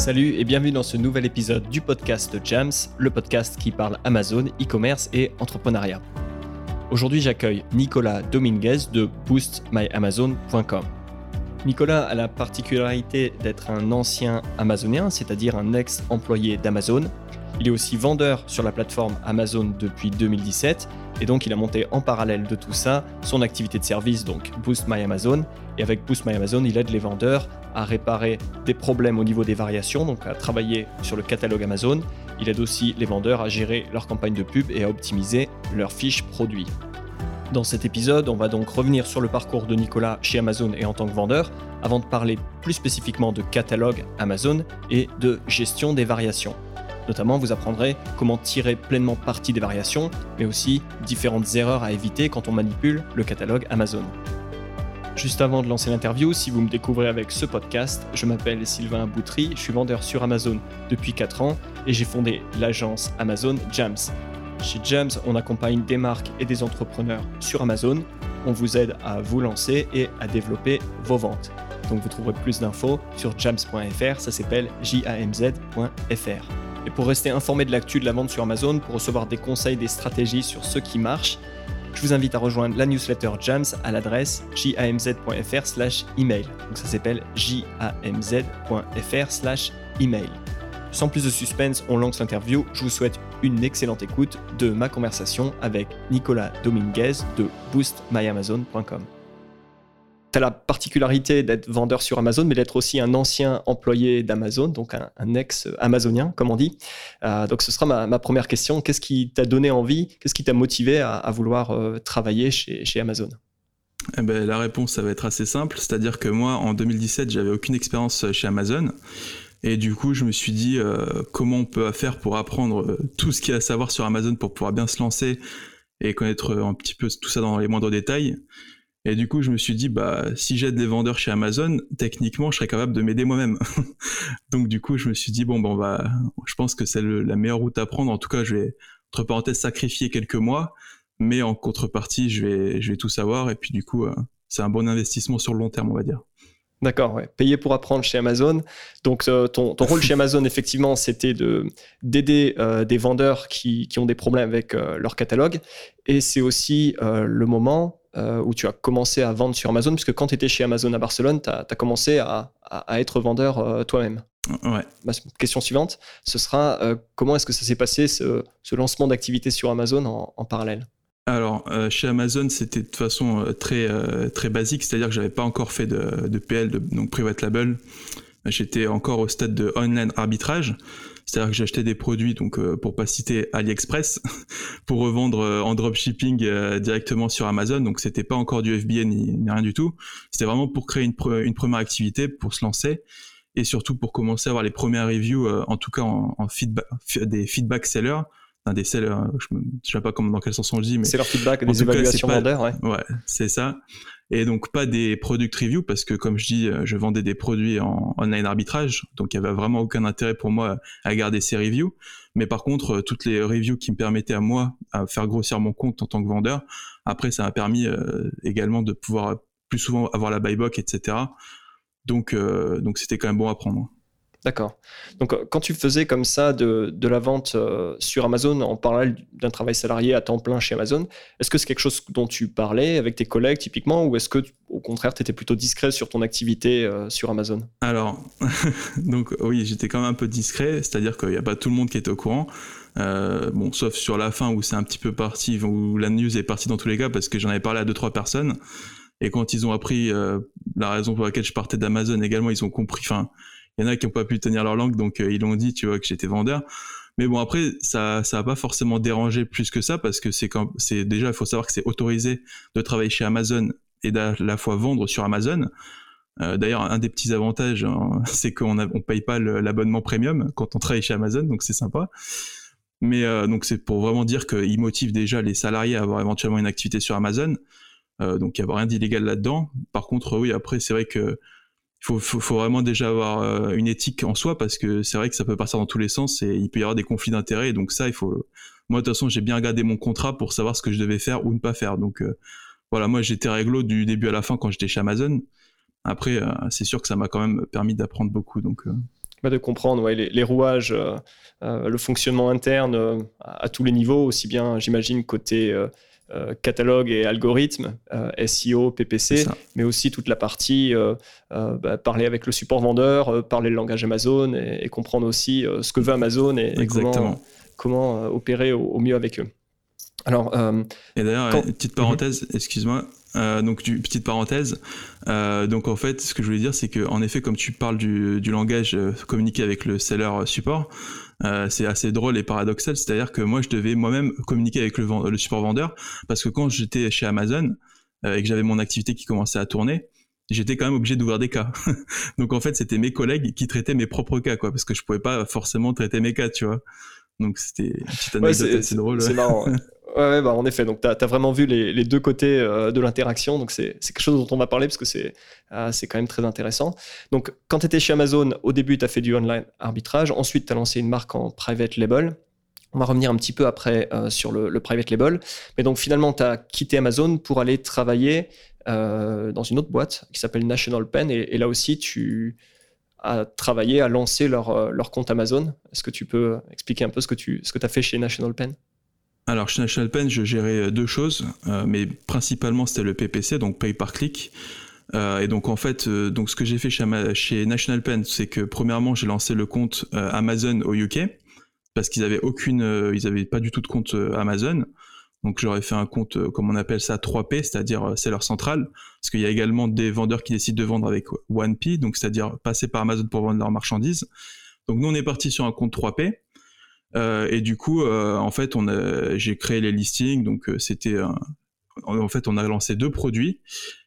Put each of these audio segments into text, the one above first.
Salut et bienvenue dans ce nouvel épisode du podcast Jams, le podcast qui parle Amazon, e-commerce et entrepreneuriat. Aujourd'hui, j'accueille Nicolas Dominguez de boostmyamazon.com. Nicolas a la particularité d'être un ancien Amazonien, c'est-à-dire un ex-employé d'Amazon. Il est aussi vendeur sur la plateforme Amazon depuis 2017 et donc il a monté en parallèle de tout ça son activité de service, donc Boost My Amazon. Et avec Boost My Amazon, il aide les vendeurs à réparer des problèmes au niveau des variations, donc à travailler sur le catalogue Amazon. Il aide aussi les vendeurs à gérer leur campagne de pub et à optimiser leurs fiches produits. Dans cet épisode, on va donc revenir sur le parcours de Nicolas chez Amazon et en tant que vendeur, avant de parler plus spécifiquement de catalogue Amazon et de gestion des variations. Notamment, vous apprendrez comment tirer pleinement parti des variations, mais aussi différentes erreurs à éviter quand on manipule le catalogue Amazon. Juste avant de lancer l'interview, si vous me découvrez avec ce podcast, je m'appelle Sylvain Boutry, je suis vendeur sur Amazon depuis 4 ans et j'ai fondé l'agence Amazon Jams. Chez Jams, on accompagne des marques et des entrepreneurs sur Amazon. On vous aide à vous lancer et à développer vos ventes. Donc vous trouverez plus d'infos sur jams.fr, ça s'appelle jamz.fr. Et pour rester informé de l'actu de la vente sur Amazon, pour recevoir des conseils, des stratégies sur ce qui marche, je vous invite à rejoindre la newsletter Jams à l'adresse jamz.fr slash email. Donc ça s'appelle jamz.fr slash email. Sans plus de suspense, on lance l'interview. Je vous souhaite une excellente écoute de ma conversation avec Nicolas Dominguez de boostmyamazon.com. Tu as la particularité d'être vendeur sur Amazon, mais d'être aussi un ancien employé d'Amazon, donc un, ex-amazonien, comme on dit. Euh, donc ce sera ma, première question. Qu'est-ce qui t'a donné envie, qu'est-ce qui t'a motivé à, vouloir euh, travailler chez, Amazon? Eh ben, La réponse, ça va être assez simple. C'est-à-dire que moi, en 2017, j'avais aucune expérience chez Amazon. Et du coup, je me suis dit euh, comment on peut faire pour apprendre tout ce qu'il y a à savoir sur Amazon pour pouvoir bien se lancer et connaître un petit peu tout ça dans les moindres détails. Et du coup, je me suis dit, bah, si j'aide les vendeurs chez Amazon, techniquement, je serais capable de m'aider moi-même. Donc, du coup, je me suis dit, bon, bon, bah, je pense que c'est la meilleure route à prendre. En tout cas, je vais, entre parenthèses, sacrifier quelques mois, mais en contrepartie, je vais, je vais tout savoir. Et puis, du coup, euh, c'est un bon investissement sur le long terme, on va dire. D'accord, ouais. payer pour apprendre chez Amazon. Donc, euh, ton, ton, rôle chez Amazon, effectivement, c'était de, d'aider euh, des vendeurs qui, qui, ont des problèmes avec leur catalogue. Et c'est aussi le moment euh, où tu as commencé à vendre sur Amazon Puisque quand tu étais chez Amazon à Barcelone, tu as, commencé à, être vendeur euh, toi-même. Ouais. Ma question suivante, ce sera euh, comment est-ce que ça s'est passé, ce, lancement d'activité sur Amazon en, parallèle? Alors, chez Amazon, c'était de façon très, très basique, c'est-à-dire que j'avais pas encore fait de, de PL, de, donc Private Label. J'étais encore au stade de online arbitrage. C'est-à-dire que j'achetais des produits, donc euh, pour pas citer AliExpress, pour revendre euh, en dropshipping euh, directement sur Amazon. Donc c'était pas encore du FBA ni, rien du tout. C'était vraiment pour créer une, première activité, pour se lancer et surtout pour commencer à avoir les premières reviews, en tout cas en, feedback, des feedback sellers. des sellers, je ne sais pas comment, dans quel sens on le dit, mais c'est leur feedback, des évaluations vendeurs, ouais. Ouais, c'est ça et donc pas des product reviews parce que comme je dis, euh, je vendais des produits en online arbitrage, donc il y avait vraiment aucun intérêt pour moi à garder ces reviews. Mais par contre, euh, toutes les reviews qui me permettaient à moi à faire grossir mon compte en tant que vendeur, après ça m'a permis euh, également de pouvoir plus souvent avoir la buy box, etc. Donc donc c'était quand même bon à prendre. D'accord. Donc, euh, quand tu faisais comme ça de, la vente euh, sur Amazon en parallèle d'un travail salarié à temps plein chez Amazon, est-ce que c'est quelque chose dont tu parlais avec tes collègues typiquement ou est-ce que, au contraire, tu étais plutôt discret sur ton activité euh, sur Amazon? Alors, donc oui, j'étais quand même un peu discret, c'est-à-dire qu'il n'y a pas tout le monde qui était au courant. bon, sauf sur la fin où c'est un petit peu parti, où la news est partie dans tous les cas parce que j'en avais parlé à deux trois personnes. Et quand ils ont appris la raison pour laquelle je partais d'Amazon également, ils ont compris. Enfin, il y en a qui n'ont pas pu tenir leur langue, donc euh, ils l'ont dit, tu vois, que j'étais vendeur. Mais bon, après, ça, ça pas forcément déranger plus que ça parce que c'est déjà, il faut savoir que c'est autorisé de travailler chez Amazon et d'à la fois vendre sur Amazon. Euh, d'ailleurs, un des petits avantages, hein, c'est qu'on ne on paye pas l'abonnement premium quand on travaille chez Amazon, donc c'est sympa. Mais euh, donc c'est pour vraiment dire qu'il motive déjà les salariés à avoir éventuellement une activité sur Amazon. donc il n'y a rien d'illégal là-dedans. Par contre, oui, après c'est vrai que il faut, vraiment déjà avoir euh, une éthique en soi parce que c'est vrai que ça peut partir dans tous les sens et il peut y avoir des conflits d'intérêts. Donc ça, il faut. Moi, de toute façon, j'ai bien regardé mon contrat pour savoir ce que je devais faire ou ne pas faire. Donc euh, voilà, moi, j'étais réglo du début à la fin quand j'étais chez Amazon. Après, euh, c'est sûr que ça m'a quand même permis d'apprendre beaucoup. Donc de comprendre les, rouages, le fonctionnement interne à, tous les niveaux, aussi bien, j'imagine, côté catalogue et algorithme, SEO, PPC, mais aussi toute la partie bah, parler avec le support vendeur, parler le langage Amazon et, comprendre aussi ce que veut Amazon et, comment, opérer au, mieux avec eux. Alors, et d'ailleurs, petite parenthèse, excuse-moi, euh, donc, du, petite parenthèse. Euh, donc, en fait, ce que je voulais dire, c'est que, en effet, comme tu parles du, du langage euh, communiqué avec le seller support, euh, c'est assez drôle et paradoxal. C'est-à-dire que moi, je devais moi-même communiquer avec le, le, support vendeur parce que quand j'étais chez Amazon euh, et que j'avais mon activité qui commençait à tourner, j'étais quand même obligé d'ouvrir des cas. donc, en fait, c'était mes collègues qui traitaient mes propres cas, quoi, parce que je pouvais pas forcément traiter mes cas, tu vois. Donc, c'était une petite anecdote assez drôle. C'est marrant. Ouais, bah en effet. Donc, tu as, vraiment vu les, deux côtés euh, de l'interaction. Donc, c'est quelque chose dont on va parler parce que c'est euh, quand même très intéressant. Donc, quand tu étais chez Amazon, au début, tu as fait du online arbitrage. Ensuite, tu as lancé une marque en private label. On va revenir un petit peu après euh, sur le, private label. Mais donc, finalement, tu as quitté Amazon pour aller travailler dans une autre boîte qui s'appelle National Pen. Et, là aussi, tu as travaillé à lancer leur, leur compte Amazon. Est-ce que tu peux expliquer un peu ce que tu ce que as fait chez National Pen? Alors chez National Pen, je gérais euh, deux choses, euh, mais principalement c'était le PPC, donc pay par click. Euh, et donc en fait, donc ce que j'ai fait chez, National Pen, c'est que premièrement j'ai lancé le compte Amazon au UK parce qu'ils avaient aucune, ils avaient pas du tout de compte Amazon. Donc j'aurais fait un compte, comme on appelle ça, 3P, c'est-à-dire c'est leur centrale, parce qu'il y a également des vendeurs qui décident de vendre avec 1P, donc c'est-à-dire passer par Amazon pour vendre leurs marchandises. Donc nous on est parti sur un compte 3P. Euh, et du coup, euh, en fait, on a, j'ai créé les listings. Donc, euh, c'était, en fait, on a lancé deux produits.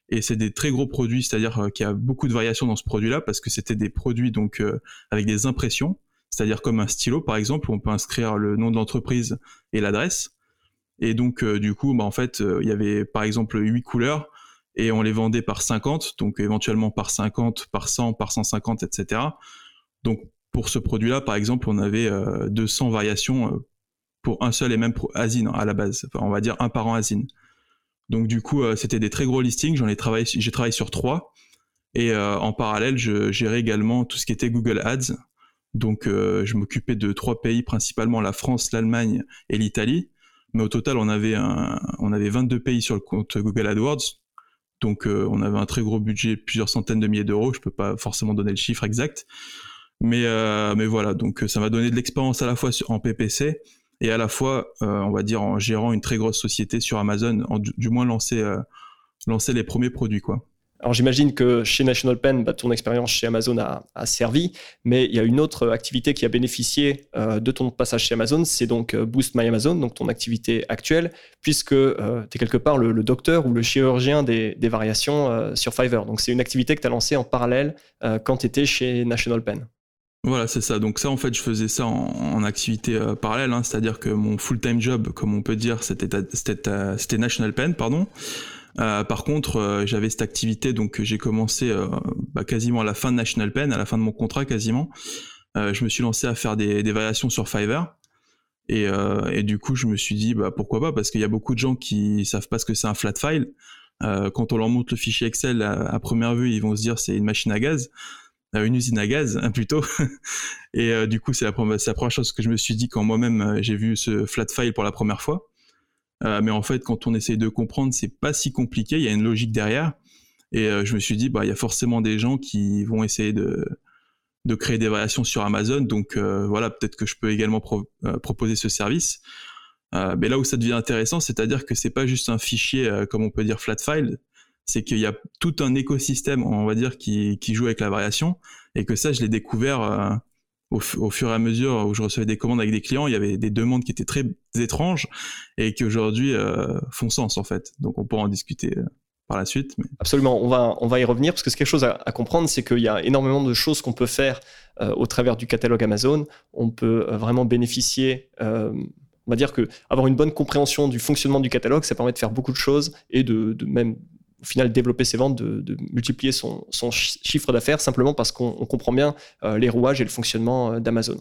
Et c'est des très gros produits, c'est-à-dire qu'il y a beaucoup de variations dans ce produit-là parce que c'était des produits donc avec des impressions, c'est-à-dire comme un stylo par exemple où on peut inscrire le nom de l'entreprise et l'adresse. Et donc du coup, bah, en fait, il y avait par exemple 8 couleurs et on les vendait par 50, donc éventuellement par 50, par 100, par 150, etc. Donc pour ce produit-là, par exemple, on avait 200 euh, variations euh, pour un seul et même asine à la base. on va dire un par an asine. Donc du coup, euh, c'était des très gros listings. J'en ai travaillé, j'ai travaillé sur trois. Et en parallèle, je gérais également tout ce qui était Google Ads. Donc je m'occupais de trois pays, principalement la France, l'Allemagne et l'Italie. Mais au total, on avait, on avait 22 pays sur le compte Google AdWords. Donc on avait un très gros budget, plusieurs centaines de milliers d'euros. Je peux pas forcément donner le chiffre exact. Mais, euh, mais voilà, donc ça m'a donné de l'expérience à la fois en PPC et à la fois, euh, on va dire, en gérant une très grosse société sur Amazon, du, moins lancer, euh, lancer les premiers produits, quoi. Alors j'imagine que chez National Pen, bah, ton expérience chez Amazon a, servi, mais il y a une autre activité qui a bénéficié de ton passage chez Amazon, c'est donc Boost My Amazon, donc ton activité actuelle, puisque tu es quelque part le, docteur ou le chirurgien des, des variations sur Fiverr. Donc c'est une activité que tu as lancée en parallèle quand tu étais chez National Pen. Voilà, c'est ça. Donc ça, en fait, je faisais ça en, activité euh, parallèle, hein. c'est-à-dire que mon full-time job, comme on peut dire, c'était National Pen, pardon. Euh, par contre, euh, j'avais cette activité, donc j'ai commencé bah, quasiment à la fin de National Pen, à la fin de mon contrat quasiment. je me suis lancé à faire des, variations sur Fiverr. Et, du coup, je me suis dit, bah, pourquoi pas, parce qu'il y a beaucoup de gens qui savent pas ce que c'est un flat file. quand on leur montre le fichier Excel à première vue, ils vont se dire c'est une machine à gaz une usine à gaz hein, plutôt. et euh, du coup, c'est la, première, la première chose que je me suis dit quand moi-même euh, j'ai vu ce flat file pour la première fois. Euh, mais en fait, quand on essaye de comprendre, c'est pas si compliqué. Il y a une logique derrière. Et je me suis dit, bah, il y a forcément des gens qui vont essayer de, de créer des variations sur Amazon. Donc voilà, peut-être que je peux également proposer ce service. mais là où ça devient intéressant, c'est-à-dire que c'est pas juste un fichier, comme on peut dire flat file, c'est qu'il y a tout un écosystème, on va dire, qui, joue avec la variation, et que ça, je l'ai découvert euh, au, fur et à mesure où je recevais des commandes avec des clients, il y avait des demandes qui étaient très étranges, et qui aujourd'hui euh, font sens, en fait. Donc on pourra en discuter euh, par la suite. Absolument, on va, on va y revenir, parce que c'est quelque chose à, comprendre, c'est qu'il y a énormément de choses qu'on peut faire au travers du catalogue Amazon. On peut vraiment bénéficier on va dire que avoir une bonne compréhension du fonctionnement du catalogue, ça permet de faire beaucoup de choses et de, de même au final développer ses ventes, de, multiplier son, chiffre d'affaires simplement parce qu'on comprend bien euh, les rouages et le fonctionnement euh, d'Amazon.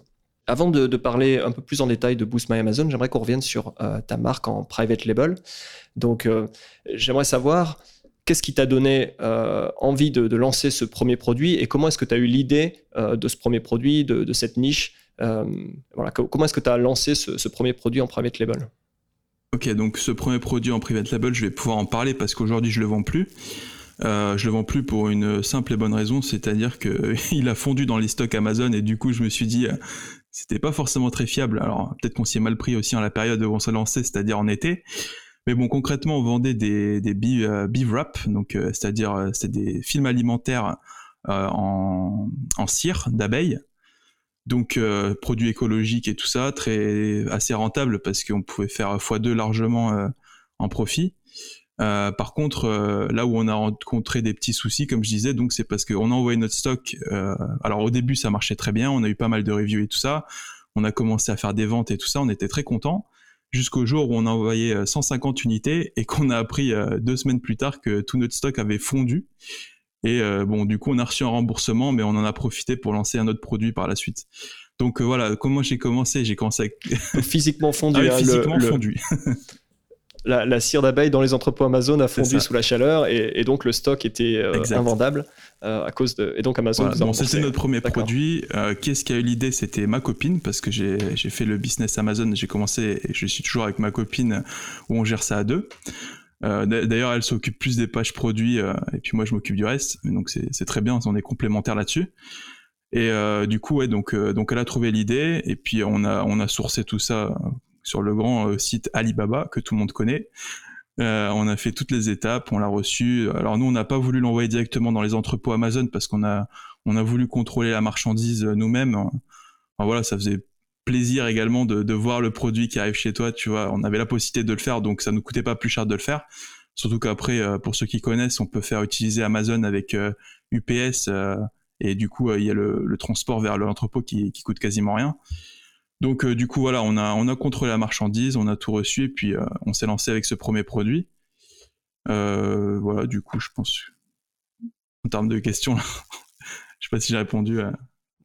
Avant de, parler un peu plus en détail de Boost My Amazon, j'aimerais qu'on revienne sur euh, ta marque en private label. Donc, j'aimerais savoir qu'est-ce qui t'a donné envie de, lancer ce premier produit et comment est-ce que tu as eu l'idée de ce premier produit, de, cette niche voilà, Comment est-ce que tu as lancé ce, premier produit en private label? Ok, donc ce premier produit en private label, je vais pouvoir en parler parce qu'aujourd'hui je le vends plus. Euh, je le vends plus pour une simple et bonne raison, c'est-à-dire qu'il a fondu dans les stocks Amazon et du coup je me suis dit c'était pas forcément très fiable. Alors peut-être qu'on s'y est mal pris aussi en la période où on s'est lancé, c'est-à-dire en été. Mais bon, concrètement, on vendait des, des beef, euh, wrap, donc euh, c'est-à-dire c'est des films alimentaires en, en cire d'abeilles donc euh, produits écologiques et tout ça, très assez rentable parce qu'on pouvait faire x2 largement euh, en profit. Euh, par contre, là où on a rencontré des petits soucis, comme je disais, donc c'est parce qu'on a envoyé notre stock. alors au début, ça marchait très bien, on a eu pas mal de reviews et tout ça. On a commencé à faire des ventes et tout ça, on était très contents. Jusqu'au jour où on a envoyé 150 unités et qu'on a appris deux semaines plus tard que tout notre stock avait fondu et euh, bon, du coup, on a reçu un remboursement, mais on en a profité pour lancer un autre produit par la suite. Donc euh, voilà, comment j'ai commencé? J'ai commencé avec... physiquement fondu. Ah, hein, physiquement fondu. la, cire d'abeille dans les entrepôts Amazon a fondu sous la chaleur et, donc le stock était euh, invendable à cause de et donc Amazon. bon, c'était notre premier produit. Qu'est-ce qui a eu l'idée? C'était ma copine parce que j'ai fait le business Amazon. J'ai commencé et je suis toujours avec ma copine où on gère ça à deux. Euh, d'ailleurs, elle s'occupe plus des pages produits euh, et puis moi je m'occupe du reste. Donc c'est très bien, on est complémentaires là-dessus. Et euh, du coup, ouais, donc donc elle a trouvé l'idée et puis on a on a sourcé tout ça sur le grand site Alibaba que tout le monde connaît. on a fait toutes les étapes, on l'a reçu. Alors nous, on n'a pas voulu l'envoyer directement dans les entrepôts Amazon parce qu'on a on a voulu contrôler la marchandise nous-mêmes. Enfin, voilà, ça faisait plaisir également de, voir le produit qui arrive chez toi. Tu vois, on avait la possibilité de le faire, donc ça nous coûtait pas plus cher de le faire. Surtout qu'après, euh, pour ceux qui connaissent, on peut faire utiliser Amazon avec UPS euh, euh, et du coup, il y a le, transport vers l'entrepôt qui, qui coûte quasiment rien. Donc du coup, voilà, on a, on contrôlé la marchandise, on a tout reçu et puis on s'est lancé avec ce premier produit. voilà, du coup, je pense en termes de questions, je sais pas si j'ai répondu à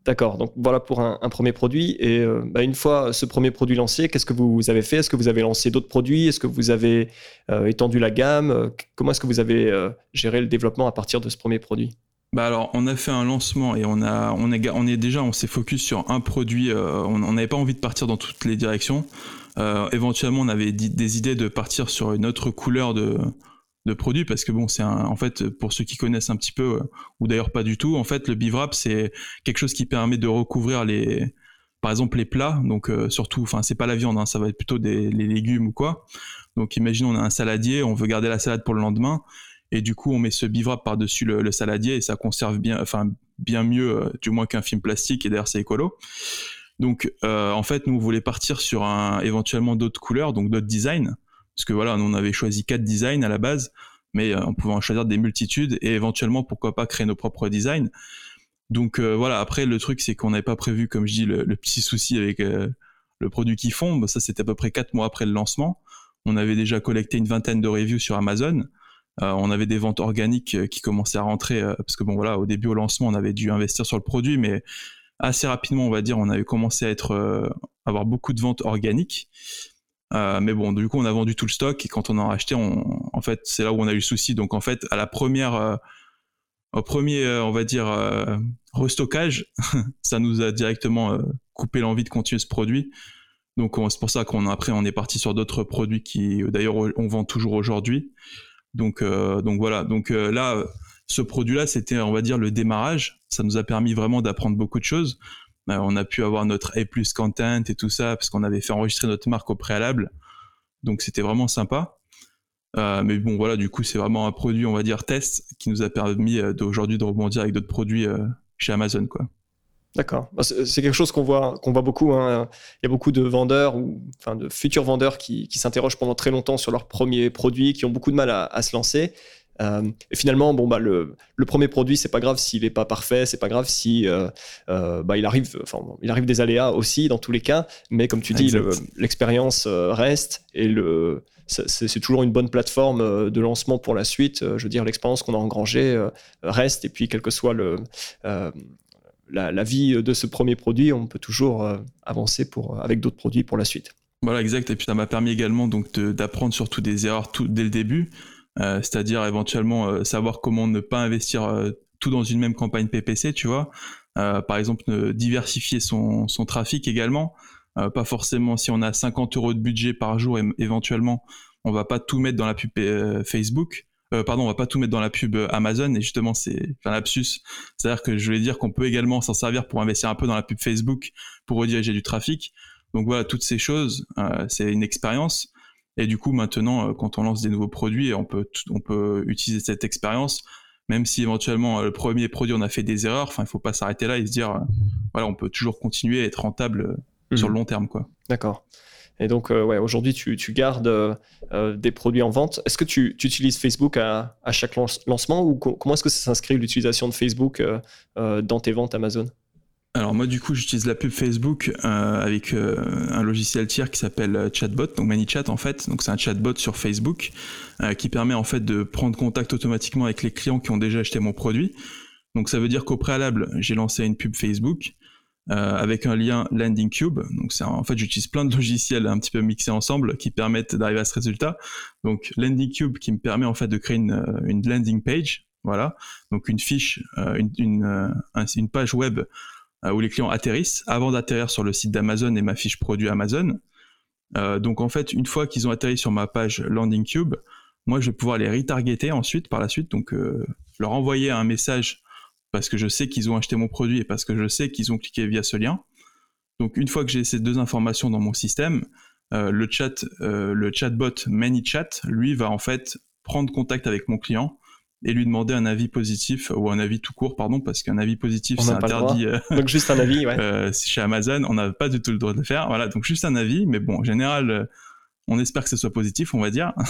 D'accord, donc voilà pour un, premier produit. Et euh, bah, une fois ce premier produit lancé, qu'est-ce que vous avez fait? Est-ce que vous avez lancé d'autres produits? Est-ce que vous avez euh, étendu la gamme? Comment est-ce que vous avez euh, géré le développement à partir de ce premier produit? Bah alors, on a fait un lancement et on a, on est déjà, on s'est focus sur un produit. on n'avait pas envie de partir dans toutes les directions. éventuellement, on avait des idées de partir sur une autre couleur de, de produits parce que bon c'est en fait pour ceux qui connaissent un petit peu euh, ou d'ailleurs pas du tout en fait le bivrap c'est quelque chose qui permet de recouvrir les par exemple les plats. Donc euh, surtout enfin c'est pas la viande hein, ça va être plutôt des les légumes ou quoi. Donc imaginons on a un saladier on veut garder la salade pour le lendemain et du coup on met ce bivrap par dessus le, saladier et ça conserve bien enfin bien mieux euh, du moins qu'un film plastique et d'ailleurs c'est écolo. Donc en fait nous on voulait partir sur un éventuellement d'autres couleurs donc d'autres designs parce que voilà, nous on avait choisi quatre designs à la base, mais euh, on pouvait en choisir des multitudes et éventuellement pourquoi pas créer nos propres designs. Donc euh, voilà, après le truc c'est qu'on n'avait pas prévu, comme je dis, le, petit souci avec euh, le produit qui fond. ça c'était à peu près quatre mois après le lancement. On avait déjà collecté une vingtaine de reviews sur Amazon. on avait des ventes organiques qui commençaient à rentrer parce que bon voilà, au début au lancement on avait dû investir sur le produit, mais assez rapidement on va dire on avait commencé à avoir beaucoup de ventes organiques. Euh, mais bon, du coup, on a vendu tout le stock et quand on en a acheté, on, en fait, c'est là où on a eu le souci. Donc, en fait, à la première, euh, au premier, euh, on va dire, restockage, ça nous a directement coupé l'envie de continuer ce produit. Donc, c'est pour ça qu'on après, on est parti sur d'autres produits qui, d'ailleurs, on vend toujours aujourd'hui. Donc, donc voilà. Donc là, ce produit-là, c'était, on va dire, le démarrage. Ça nous a permis vraiment d'apprendre beaucoup de choses. Bah, on a pu avoir notre A content et tout ça parce qu'on avait fait enregistrer notre marque au préalable. Donc c'était vraiment sympa. Euh, mais bon, voilà, du coup, c'est vraiment un produit, on va dire, test qui nous a permis euh, d'aujourd'hui de rebondir avec d'autres produits euh, chez Amazon, quoi. D'accord. Bah, c'est quelque chose qu'on voit, qu'on voit beaucoup. Hein. Il y a beaucoup de vendeurs ou enfin de futurs vendeurs qui, s'interrogent pendant très longtemps sur leurs premiers produits, qui ont beaucoup de mal à se lancer. Euh, et finalement, bon, bah, le, le premier produit, c'est pas grave s'il n'est pas parfait, c'est pas grave si euh, euh, bah, il, arrive, il arrive des aléas aussi dans tous les cas, mais comme tu dis, l'expérience reste et le, c'est toujours une bonne plateforme de lancement pour la suite. Je veux dire, l'expérience qu'on a engrangée reste, et puis quel que soit le, la, la, vie de ce premier produit, on peut toujours avancer pour, avec d'autres produits pour la suite. Voilà, exact. Et puis ça m'a permis également donc d'apprendre surtout des erreurs tout, dès le début. C'est-à-dire éventuellement savoir comment ne pas investir tout dans une même campagne PPC, tu vois. par exemple, diversifier son, trafic également. pas forcément si on a 50 euros de budget par jour, éventuellement, on va pas tout mettre dans la pub Facebook. Euh, pardon, on va pas tout mettre dans la pub Amazon et justement c'est un lapsus. C'est-à-dire que je voulais dire qu'on peut également s'en servir pour investir un peu dans la pub Facebook pour rediriger du trafic. Donc voilà, toutes ces choses, euh, c'est une expérience. Et du coup, maintenant, euh, quand on lance des nouveaux produits, on peut, on peut utiliser cette expérience, même si éventuellement le premier produit on a fait des erreurs. Enfin, il faut pas s'arrêter là et se dire, voilà, on peut toujours continuer à être rentable sur le long terme, quoi. D'accord. Et donc, euh, ouais, aujourd'hui, tu, tu gardes euh, euh, des produits en vente. Est-ce que tu, tu, utilises Facebook à, à chaque lancement ou comment est-ce que ça s'inscrit l'utilisation de Facebook dans tes ventes Amazon? Alors moi du coup j'utilise la pub Facebook avec un logiciel tiers qui s'appelle Chatbot, donc ManyChat en fait, donc c'est un chatbot sur Facebook qui permet en fait de prendre contact automatiquement avec les clients qui ont déjà acheté mon produit. Donc ça veut dire qu'au préalable j'ai lancé une pub Facebook, euh, avec un lien Landing Cube. Donc c'est en fait j'utilise plein de logiciels un petit peu mixés ensemble qui permettent d'arriver à ce résultat. Donc Landing Cube qui me permet en fait de créer une, euh, landing page, voilà, donc une fiche, euh, une, page web où les clients atterrissent avant d'atterrir sur le site d'Amazon et ma fiche produit Amazon. donc en fait une fois qu'ils ont atterri sur ma page Landing Cube, moi je vais pouvoir les retargeter ensuite par la suite, donc leur envoyer un message parce que je sais qu'ils ont acheté mon produit et parce que je sais qu'ils ont cliqué via ce lien. Donc une fois que j'ai ces deux informations dans mon système, euh, le chat, euh, le chatbot ManyChat, lui va en fait prendre contact avec mon client et lui demander un avis positif ou un avis tout court, pardon, parce qu'un avis positif c'est interdit. Euh, donc juste un avis, ouais. chez Amazon, on n'a pas du tout le droit de le faire. Voilà, donc juste un avis, mais bon, en général, on espère que ce soit positif, on va dire.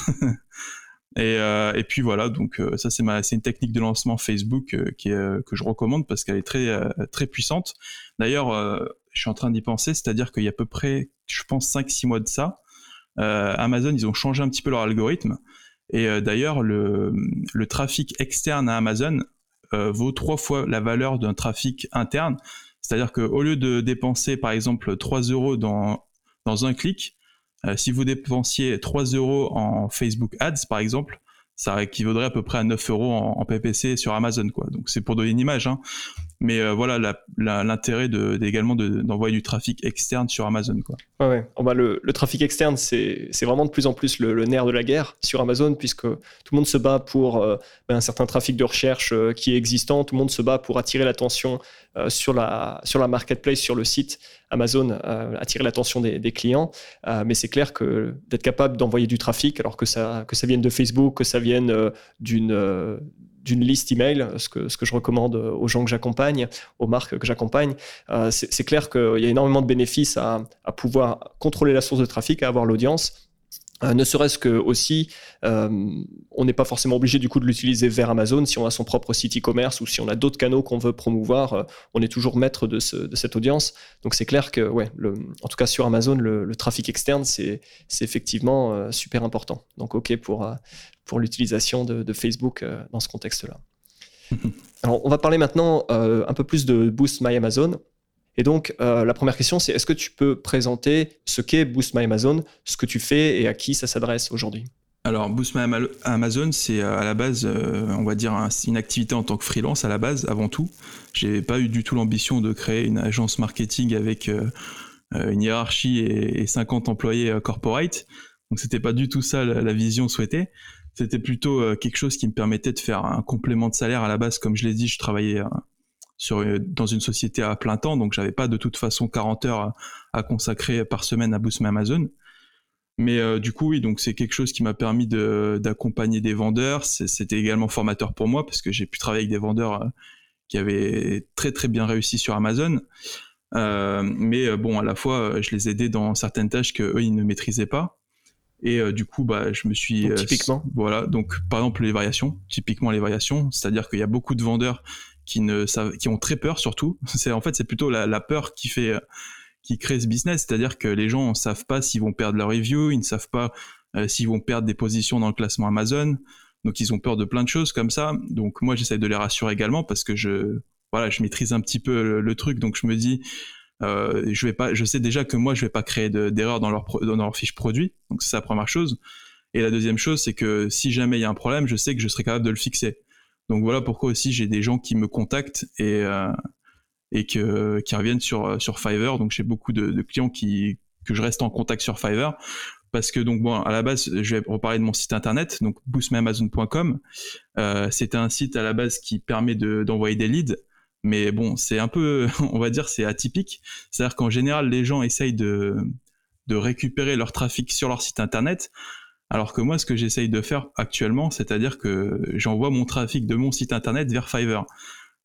Et, euh, et, puis voilà, donc euh, ça c'est ma, c'est une technique de lancement Facebook euh, qui est, que je recommande parce qu'elle est très très puissante. D'ailleurs, je suis en train d'y penser, c'est-à-dire qu'il y a à peu près, je pense 5-6 mois de ça, Amazon ils ont changé un petit peu leur algorithme. Et d'ailleurs, le, trafic externe à Amazon vaut trois fois la valeur d'un trafic interne. C'est-à-dire qu'au lieu de dépenser par exemple 3 euros dans, dans un clic, euh, si vous dépensiez 3 euros en Facebook Ads, par exemple, ça équivaudrait à peu près à 9 euros en, PPC sur Amazon. Donc c'est pour donner une image, hein. Mais euh, voilà l'intérêt également d'envoyer du trafic externe sur Amazon. Ouais. Oh, bah, le, trafic externe, c'est vraiment de plus en plus le, nerf de la guerre sur Amazon, puisque tout le monde se bat pour euh, ben, un certain trafic de recherche qui est existant, tout le monde se bat pour attirer l'attention euh, sur, la, sur la marketplace, sur le site Amazon, euh, attirer l'attention des, clients. Euh, mais c'est clair que d'être capable d'envoyer du trafic, alors que ça, que ça vienne de Facebook, que ça vienne d'une d'une liste email, ce que, ce que je recommande aux gens que j'accompagne, aux marques que j'accompagne. c'est clair qu'il y a énormément de bénéfices à, à, pouvoir contrôler la source de trafic, à avoir l'audience euh, ne serait-ce que aussi, euh, on n'est pas forcément obligé du coup de l'utiliser vers Amazon si on a son propre site e-commerce ou si on a d'autres canaux qu'on veut promouvoir, euh, on est toujours maître de, cette audience. Donc c'est clair que, ouais, en tout cas sur Amazon, le, trafic externe c'est effectivement super important. Donc ok pour pour l'utilisation de, de, Facebook dans ce contexte-là. Alors on va parler maintenant un peu plus de Boost My Amazon. Et donc, euh, la première question, c'est est-ce que tu peux présenter ce qu'est Boost My Amazon, ce que tu fais et à qui ça s'adresse aujourd'hui? Alors, Boost My Amazon, c'est euh, à la base, euh, on va dire, une activité en tant que freelance à la base, avant tout. J'ai pas eu du tout l'ambition de créer une agence marketing avec une hiérarchie et, 50 employés corporate. Donc, c'était pas du tout ça la, vision souhaitée. C'était plutôt quelque chose qui me permettait de faire un complément de salaire à la base. Comme je l'ai dit, je travaillais sur, euh, dans une société à plein temps, donc j'avais pas de toute façon 40 heures à, consacrer par semaine à Boost My Amazon. Mais euh, du coup, oui, donc c'est quelque chose qui m'a permis d'accompagner des vendeurs. C'était également formateur pour moi parce que j'ai pu travailler avec des vendeurs euh, qui avaient très très bien réussi sur Amazon. mais bon, à la fois, je les aidais dans certaines tâches que eux ils ne maîtrisaient pas. Et du coup, bah, je me suis typiquement. voilà, donc par exemple les variations, typiquement les variations, c'est-à-dire qu'il y a beaucoup de vendeurs qui ont très peur surtout. En fait c'est plutôt la, peur qui fait qui crée ce business, c'est-à-dire que les gens ne savent pas s'ils vont perdre leur review, ils ne savent pas euh, s'ils vont perdre des positions dans le classement Amazon. Donc ils ont peur de plein de choses comme ça. Donc moi j'essaie de les rassurer également parce que je voilà, je maîtrise un petit peu le, truc donc je me dis euh, je vais pas je sais déjà que moi je vais pas créer leur dans leur fiche produit. Donc c'est la première chose. Et la deuxième chose, c'est que si jamais il y a un problème, je sais que je serai capable de le fixer. Donc voilà pourquoi aussi j'ai des gens qui me contactent et, euh, et que, qui reviennent sur, sur Fiverr. Donc j'ai beaucoup de, clients qui, que je reste en contact sur Fiverr. Parce que donc bon, à la base, je vais reparler de mon site internet, donc boostmyamazon.com. Euh, c'est un site à la base qui permet d'envoyer des leads, mais bon, c'est un peu, on va dire, c'est atypique. C'est-à-dire qu'en général, les gens essayent de, de récupérer leur trafic sur leur site internet alors que moi, ce que j'essaye de faire actuellement, c'est-à-dire que j'envoie mon trafic de mon site internet vers Fiverr.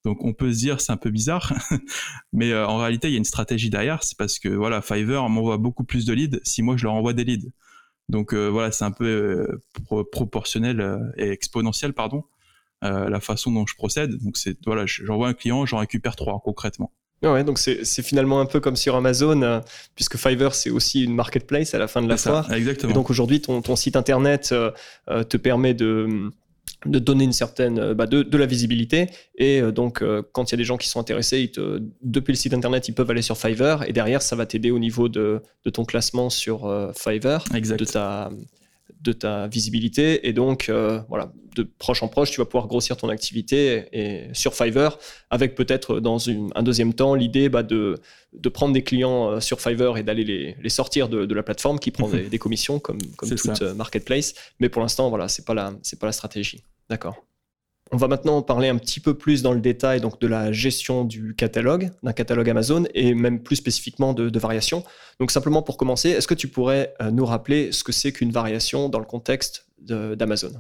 Donc on peut se dire c'est un peu bizarre, mais euh, en réalité il y a une stratégie derrière, c'est parce que voilà Fiverr m'envoie beaucoup plus de leads si moi je leur envoie des leads. Donc euh, voilà c'est un peu euh, proportionnel et exponentiel pardon la façon dont je procède. Donc c'est voilà j'envoie un client, j'en récupère trois concrètement. Ouais, donc c'est finalement un peu comme sur Amazon, euh, puisque Fiverr, c'est aussi une marketplace à la fin de la foire. exactement. Et donc aujourd'hui, ton, ton, site internet euh, euh, te permet de, de donner une certaine bah de, de, la visibilité et donc quand il y a des gens qui sont intéressés ils te, depuis le site internet ils peuvent aller sur Fiverr et derrière ça va t'aider au niveau de, de, ton classement sur Fiverr exact. de ta de ta visibilité. Et donc, euh, voilà, de proche en proche, tu vas pouvoir grossir ton activité et, sur Fiverr, avec peut-être dans un deuxième temps l'idée bah, de, de prendre des clients euh, sur Fiverr et d'aller les, les, sortir de, la plateforme qui prend des, commissions comme, comme toute euh, marketplace. Mais pour l'instant, voilà, c'est pas la, c'est pas la stratégie. D'accord. On va maintenant parler un petit peu plus dans le détail donc de la gestion du catalogue, d'un catalogue Amazon et même plus spécifiquement de, variations. Donc simplement pour commencer, est-ce que tu pourrais euh, nous rappeler ce que c'est qu'une variation dans le contexte d'Amazon?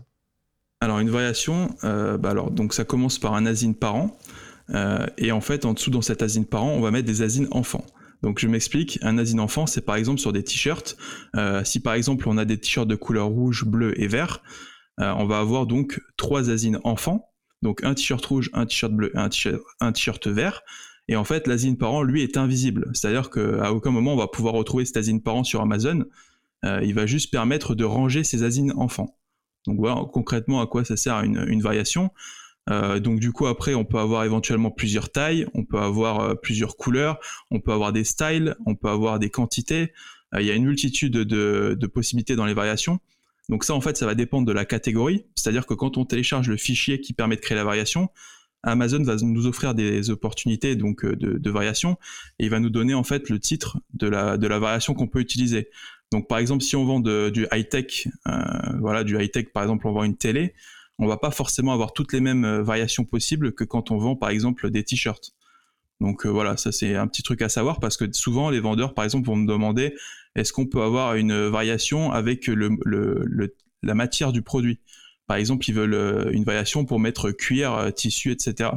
Alors une variation, euh, bah alors donc ça commence par un asine parent euh, et en fait en dessous dans cet asine parent on va mettre des asines enfants. Donc je m'explique, un asine enfant c'est par exemple sur des t-shirts. si par exemple on a des t-shirts de couleur rouge, bleu et vert, on va avoir donc trois asines enfants, donc un t-shirt rouge, un t-shirt bleu un t-shirt vert. Et en fait, l'asine parent, lui, est invisible. C'est-à-dire qu'à aucun moment, on va pouvoir retrouver cet asine parent sur Amazon. Euh, il va juste permettre de ranger ces asines enfants. Donc voilà concrètement à quoi ça sert une, variation. Euh, donc du coup après on peut avoir éventuellement plusieurs tailles, on peut avoir plusieurs couleurs, on peut avoir des styles, on peut avoir des quantités. il y a une multitude de possibilités dans les variations. Donc ça, en fait, ça va dépendre de la catégorie. C'est-à-dire que quand on télécharge le fichier qui permet de créer la variation, Amazon va nous offrir des opportunités donc euh, de, variation et il va nous donner en fait le titre de la, de la variation qu'on peut utiliser. Donc par exemple, si on vend du high tech, euh, voilà, du high tech, par exemple, on vend une télé, on va pas forcément avoir toutes les mêmes euh, variations possibles que quand on vend par exemple des t-shirts. Donc voilà, ça c'est un petit truc à savoir parce que souvent les vendeurs par exemple vont me demander est-ce qu'on peut avoir une variation avec la matière du produit? Par exemple, ils veulent euh, une variation pour mettre cuir, euh, tissu, etc.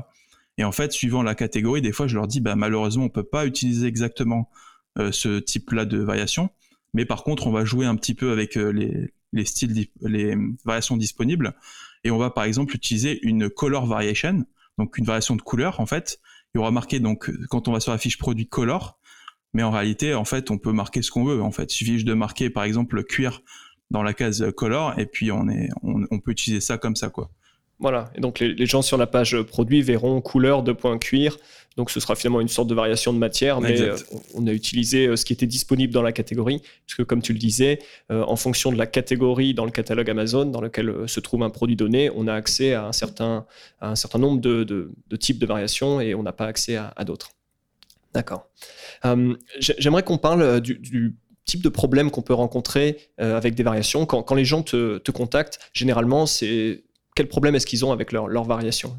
Et en fait, suivant la catégorie, des fois, je leur dis, bah, malheureusement, on ne peut pas utiliser exactement euh, ce type-là de variation. Mais par contre, on va jouer un petit peu avec les, styles, les variations disponibles. Et on va, par exemple, utiliser une color variation, donc une variation de couleur, en fait. Il y aura marqué, donc, quand on va sur la fiche produit color, mais en réalité, en fait, on peut marquer ce qu'on veut. En fait, il suffit juste de marquer, par exemple, cuir dans la case color, et puis on, est, on, peut utiliser ça comme ça, quoi. Voilà, et donc les, gens sur la page produit verront couleur de point cuir. Donc ce sera finalement une sorte de variation de matière, mais euh, on a utilisé euh, ce qui était disponible dans la catégorie, parce que comme tu le disais, euh, en fonction de la catégorie dans le catalogue Amazon dans lequel se trouve un produit donné, on a accès à un certain, à un certain nombre de, de, types de variations et on n'a pas accès à d'autres. D'accord. Euh, j'aimerais qu'on parle euh, du, type de problème qu'on peut rencontrer euh, avec des variations. Quand, les gens te, contactent, généralement, c'est quel problème est-ce qu'ils ont avec leurs leur variations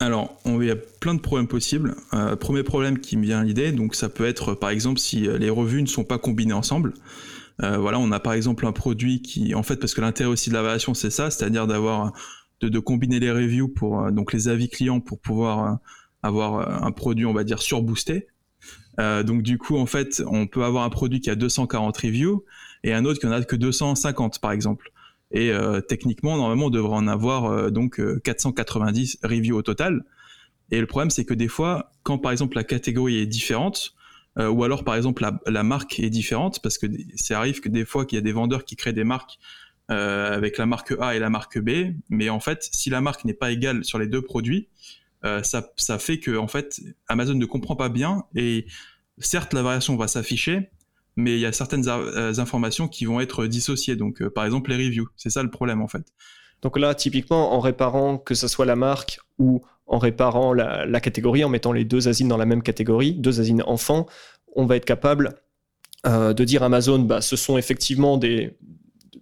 alors, il y a plein de problèmes possibles. premier problème qui me vient à l'idée, donc ça peut être par exemple si les revues ne sont pas combinées ensemble. voilà, on a par exemple un produit qui, en fait, parce que l'intérêt aussi de la variation, c'est ça, c'est-à-dire d'avoir de, combiner les reviews pour donc les avis clients pour pouvoir avoir euh, un produit, on va dire, surboosté. Euh, donc du coup, en fait, on peut avoir un produit qui a 240 reviews et un autre qui en a que 250, par exemple. Et euh, techniquement, normalement, on devrait en avoir donc 490 reviews au total. Et le problème, c'est que des fois, quand par exemple la catégorie est différente, ou alors par exemple la, marque est différente, parce que ça arrive que des fois qu'il y a des vendeurs qui créent des marques avec la marque A et la marque B, mais en fait, si la marque n'est pas égale sur les deux produits, euh, ça, fait que en fait Amazon ne comprend pas bien et certes la variation va s'afficher, mais il y a certaines informations qui vont être dissociées. Donc, par exemple, les reviews. C'est ça le problème, en fait. Donc là, typiquement, en réparant que ce soit la marque ou en réparant la, catégorie, en mettant les deux asines dans la même catégorie, deux asines enfants, on va être capable euh, de dire Amazon, bah, ce sont effectivement des,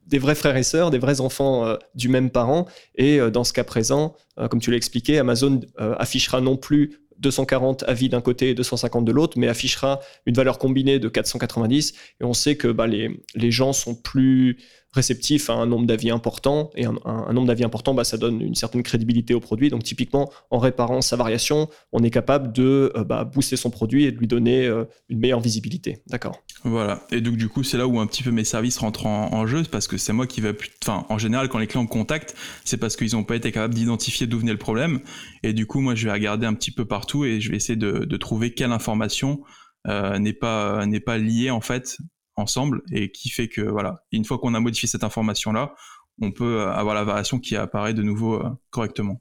des vrais frères et sœurs, des vrais enfants euh, du même parent. Et euh, dans ce cas présent, comme tu l'as expliqué, Amazon affichera non plus 240 avis d'un côté et 250 de l'autre, mais affichera une valeur combinée de 490. Et on sait que bah, les, les gens sont plus réceptifs à un nombre d'avis important. Et un, nombre d'avis important, bah, ça donne une certaine crédibilité au produit. Donc typiquement, en réparant sa variation, on est capable de euh, bah, booster son produit et de lui donner euh, une meilleure visibilité. D'accord. Voilà. Et donc du coup, c'est là où un petit peu mes services rentrent en, jeu, parce que c'est moi qui vais... Enfin, en général, quand les clients me contactent, c'est parce qu'ils n'ont pas été capables d'identifier d'où venait le problème. Et du coup, moi, je vais regarder un petit peu partout et je vais essayer de, trouver quelle information euh, n'est pas n'est pas liée en fait ensemble et qui fait que voilà, une fois qu'on a modifié cette information là, on peut avoir la variation qui apparaît de nouveau euh, correctement.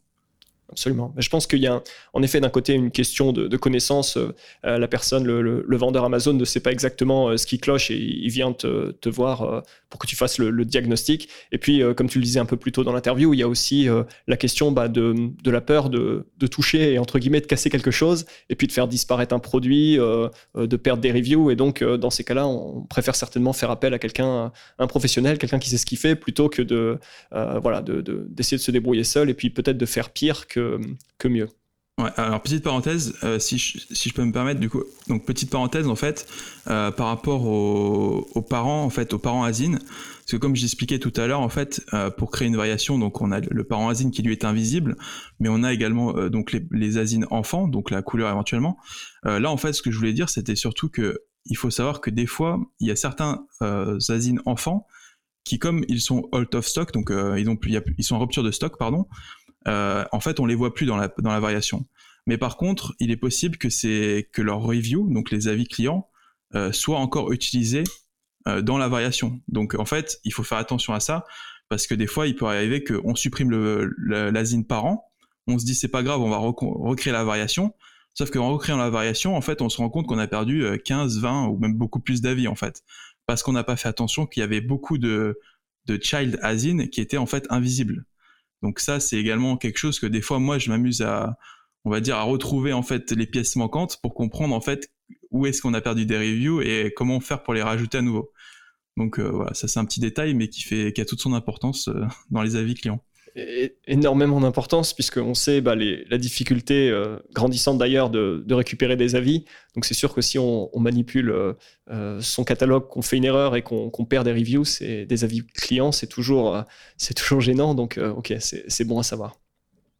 Absolument. Je pense qu'il y a en effet d'un côté une question de, connaissance. Euh, euh, la personne, le, vendeur Amazon ne sait pas exactement euh, ce qui cloche et il vient te, voir pour que tu fasses le, diagnostic. Et puis, comme tu le disais un peu plus tôt dans l'interview, il y a aussi la question bah, de, la peur de, toucher et entre guillemets de casser quelque chose et puis de faire disparaître un produit, de perdre des reviews. Et donc, dans ces cas-là, on préfère certainement faire appel à quelqu'un, un professionnel, quelqu'un qui sait ce qu'il fait, plutôt que de voilà d'essayer de, se débrouiller seul et puis peut-être de faire pire que que, mieux. Alors petite parenthèse, euh, si, je, peux me permettre, du coup, donc petite parenthèse en fait, euh, par rapport aux, parents, en fait, aux parents asines, parce que comme j'expliquais tout à l'heure, en fait, euh, pour créer une variation, donc on a le parent asine qui lui est invisible, mais on a également donc les, les, asines enfants, donc la couleur éventuellement. là, en fait, ce que je voulais dire, c'était surtout que il faut savoir que des fois, il y a certains asines enfants qui, comme ils sont out of stock, donc ils sont en rupture de stock, pardon, euh, en fait, on les voit plus dans la, variation. Mais par contre, il est possible que, c'est, que leur review, donc les avis clients, euh, soient encore utilisés euh, dans la variation. Donc en fait, il faut faire attention à ça, parce que des fois, il peut arriver qu'on supprime le, l'asine parent, on se dit c'est pas grave, on va recréer la variation, sauf qu'en recréant la variation, en fait, on se rend compte qu'on a perdu 15, 20 ou même beaucoup plus d'avis, en fait, parce qu'on n'a pas fait attention qu'il y avait beaucoup de, de child asine qui étaient en fait invisibles. Donc ça, c'est également quelque chose que des fois, moi, je m'amuse à, on va dire, à retrouver en fait les pièces manquantes pour comprendre en fait où est-ce qu'on a perdu des reviews et comment faire pour les rajouter à nouveau. Donc euh, voilà, ça c'est un petit détail, mais qui fait, qui a toute son importance euh, dans les avis clients énormément d'importance puisqu'on sait bah, la difficulté euh, grandissante d'ailleurs de, récupérer des avis. Donc c'est sûr que si on, manipule euh, euh, son catalogue, qu'on fait une erreur et qu'on perd des reviews, des avis clients, c'est toujours, c'est toujours gênant. Donc ok, c'est bon à savoir.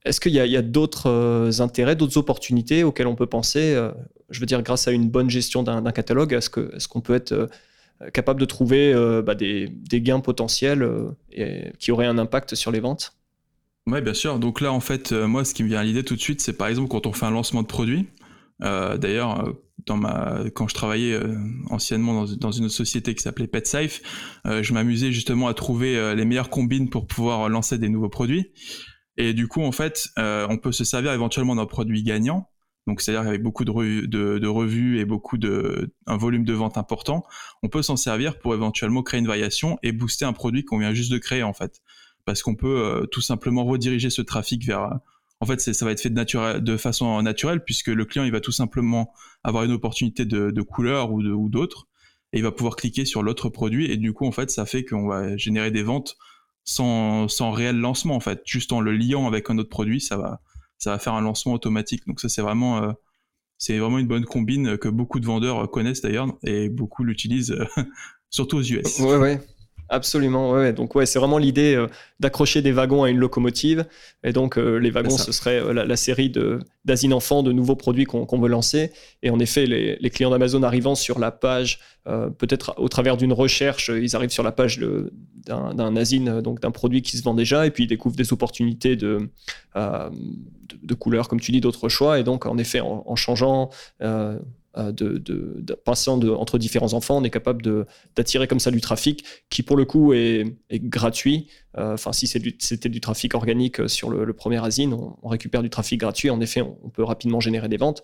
Est-ce qu'il y a, d'autres intérêts, d'autres opportunités auxquelles on peut penser Je veux dire, grâce à une bonne gestion d'un catalogue, est-ce qu'on peut être capable de trouver bah, des, gains potentiels qui auraient un impact sur les ventes? Oui, bien sûr. Donc là, en fait, euh, moi, ce qui me vient à l'idée tout de suite, c'est par exemple quand on fait un lancement de produit. Euh, d'ailleurs, euh, quand je travaillais anciennement dans, une société qui s'appelait PetSafe, je m'amusais justement à trouver les meilleures combines pour pouvoir lancer des nouveaux produits. Et du coup, en fait, on peut se servir éventuellement d'un produit gagnant. Donc, c'est-à-dire avec beaucoup de, revues, de, revues et beaucoup de un volume de vente important, on peut s'en servir pour éventuellement créer une variation et booster un produit qu'on vient juste de créer en fait parce qu'on peut euh, tout simplement rediriger ce trafic vers. Euh, en fait, ça va être fait de, façon naturelle puisque le client il va tout simplement avoir une opportunité de, couleur ou d'autres et il va pouvoir cliquer sur l'autre produit et du coup en fait ça fait qu'on va générer des ventes sans, réel lancement en fait juste en le liant avec un autre produit ça va faire un lancement automatique donc ça c'est vraiment euh, c'est vraiment une bonne combine que beaucoup de vendeurs connaissent d'ailleurs et beaucoup l'utilisent surtout aux US. Ouais ouais. Absolument, ouais. Donc ouais, c'est vraiment l'idée euh, d'accrocher des wagons à une locomotive. Et donc euh, les wagons, ce serait euh, la, série d'Asine Enfant, de nouveaux produits qu'on veut lancer. Et en effet, les, clients d'Amazon arrivant sur la page, peut-être au travers d'une recherche, ils arrivent sur la page d'un Asine, donc d'un produit qui se vend déjà, et puis ils découvrent des opportunités de, de, couleurs, comme tu dis, d'autres choix. Et donc en effet, en, en changeant euh, de, de, passant entre différents enfants, on est capable d'attirer comme ça du trafic qui, pour le coup, est, gratuit. Euh, enfin, si c'était du, trafic organique sur le, premier Asine, on, récupère du trafic gratuit. En effet, on, peut rapidement générer des ventes,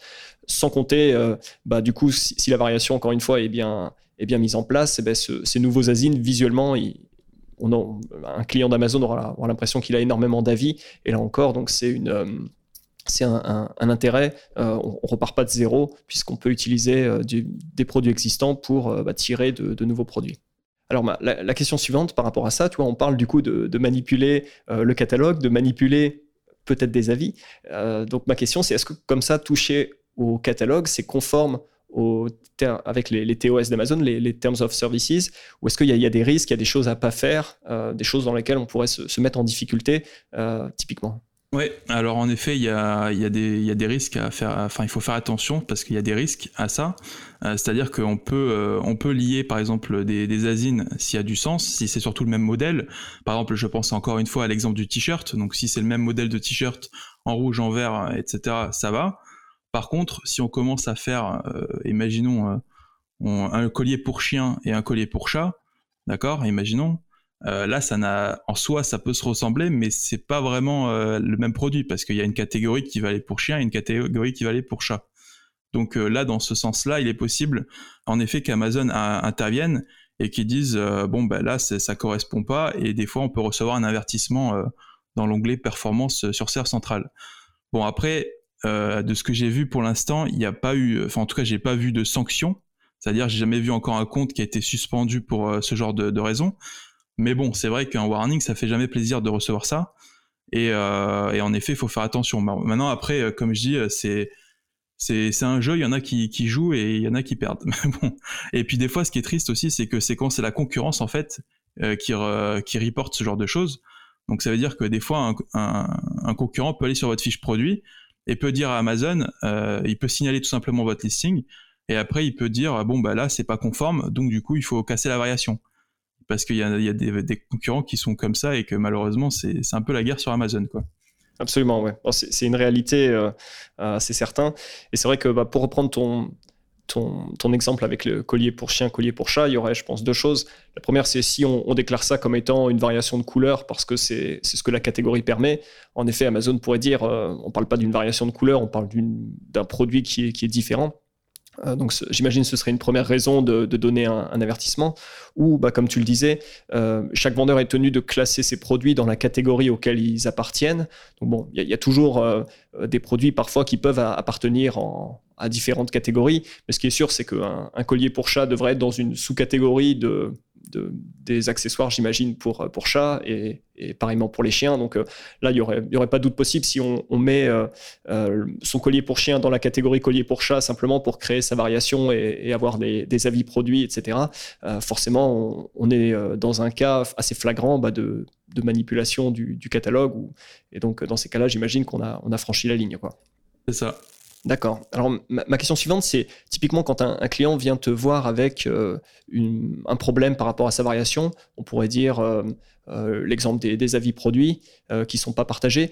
sans compter, euh, bah, du coup, si, la variation, encore une fois, est bien, est bien mise en place, eh ben, ces nouveaux asines, visuellement, un client d'Amazon aura, l'impression qu'il a énormément d'avis. Et là encore, donc c'est une euh, c'est un, intérêt. Euh, on, ne repart pas de zéro puisqu'on peut utiliser euh, des produits existants pour bah, tirer de, nouveaux produits. Alors la, question suivante par rapport à ça, tu vois, on parle du coup de, manipuler le catalogue, de manipuler peut-être des avis. donc ma question c'est est-ce que comme ça toucher au catalogue c'est conforme avec les, TOS d'Amazon, les, Terms of Services, ou est-ce qu'il y, a des risques, il y a des choses à pas faire, euh, des choses dans lesquelles on pourrait se, mettre en difficulté, euh, typiquement? Oui, alors en effet, il y a, des risques à faire, enfin il faut faire attention parce qu'il y a des risques à ça. Euh, c'est-à-dire qu'on peut, on peut lier par exemple des, des asines s'il y a du sens, si c'est surtout le même modèle. Par exemple, je pense encore une fois à l'exemple du t-shirt. Donc si c'est le même modèle de t-shirt en rouge, en vert, etc., ça va. Par contre, si on commence à faire, euh, imaginons, euh, un collier pour chien et un collier pour chat, d'accord, imaginons, euh, là, ça n'a, en soi, ça peut se ressembler, mais c'est pas vraiment le même produit parce qu'il y a une catégorie qui va aller pour chien et une catégorie qui va aller pour chat. Donc là, dans ce sens-là, il est possible, en effet, qu'Amazon intervienne et qu'ils disent bon ben là, ça correspond pas, et des fois, on peut recevoir un avertissement dans l'onglet performance sur serre centrale. Bon après, euh, de ce que j'ai vu pour l'instant, il n'y a pas eu, enfin en tout cas, j'ai pas vu de sanctions. C'est-à-dire, j'ai jamais vu encore un compte qui a été suspendu pour euh, ce genre de, de. Mais bon, c'est vrai qu'un warning, ça fait jamais plaisir de recevoir ça. Et, euh, en effet, il faut faire attention. Maintenant, après, comme je dis, c'est c'est un jeu, il y en a qui, qui, jouent et il y en a qui perdent. Et puis des fois, ce qui est triste aussi, c'est que c'est quand c'est la concurrence en fait qui, qui reporte ce genre de choses. Donc ça veut dire que des fois, un, concurrent peut aller sur votre fiche produit, et peut dire à Amazon, euh, il peut signaler tout simplement votre listing, et après il peut dire bon bah là c'est pas conforme, donc du coup il faut casser la variation, parce qu'il y a, des, concurrents qui sont comme ça et que malheureusement c'est un peu la guerre sur Amazon quoi. Absolument, ouais. c'est une réalité, euh, euh, c'est certain. Et c'est vrai que bah, pour reprendre ton, exemple avec le collier pour chien, collier pour chat, il y aurait, je pense, deux choses. La première, c'est si on, déclare ça comme étant une variation de couleur parce que c'est ce que la catégorie permet. En effet, Amazon pourrait dire, euh, on ne parle pas d'une variation de couleur, on parle d'un produit qui est différent. Euh, donc j'imagine ce serait une première raison de, donner un, avertissement. Ou, bah, comme tu le disais, euh, chaque vendeur est tenu de classer ses produits dans la catégorie auquel ils appartiennent. Donc bon, il y, a toujours des produits parfois qui peuvent appartenir en, à différentes catégories. Mais ce qui est sûr, c'est qu'un un collier pour chat devrait être dans une sous-catégorie de, des accessoires, j'imagine, pour, pour chat et, pareillement pour les chiens. Donc euh, là, il n'y aurait, y aurait pas de doute possible si on, met euh, euh, son collier pour chien dans la catégorie collier pour chat simplement pour créer sa variation et, avoir des, avis produits, etc. forcément, on, est dans un cas assez flagrant bah, de, manipulation du, catalogue. et donc, dans ces cas-là, j'imagine qu'on a, a franchi la ligne. C'est ça. D'accord. Alors ma, question suivante, c'est typiquement quand un, client vient te voir avec euh, un problème par rapport à sa variation, on pourrait dire euh, euh, l'exemple des, avis produits qui ne sont pas partagés.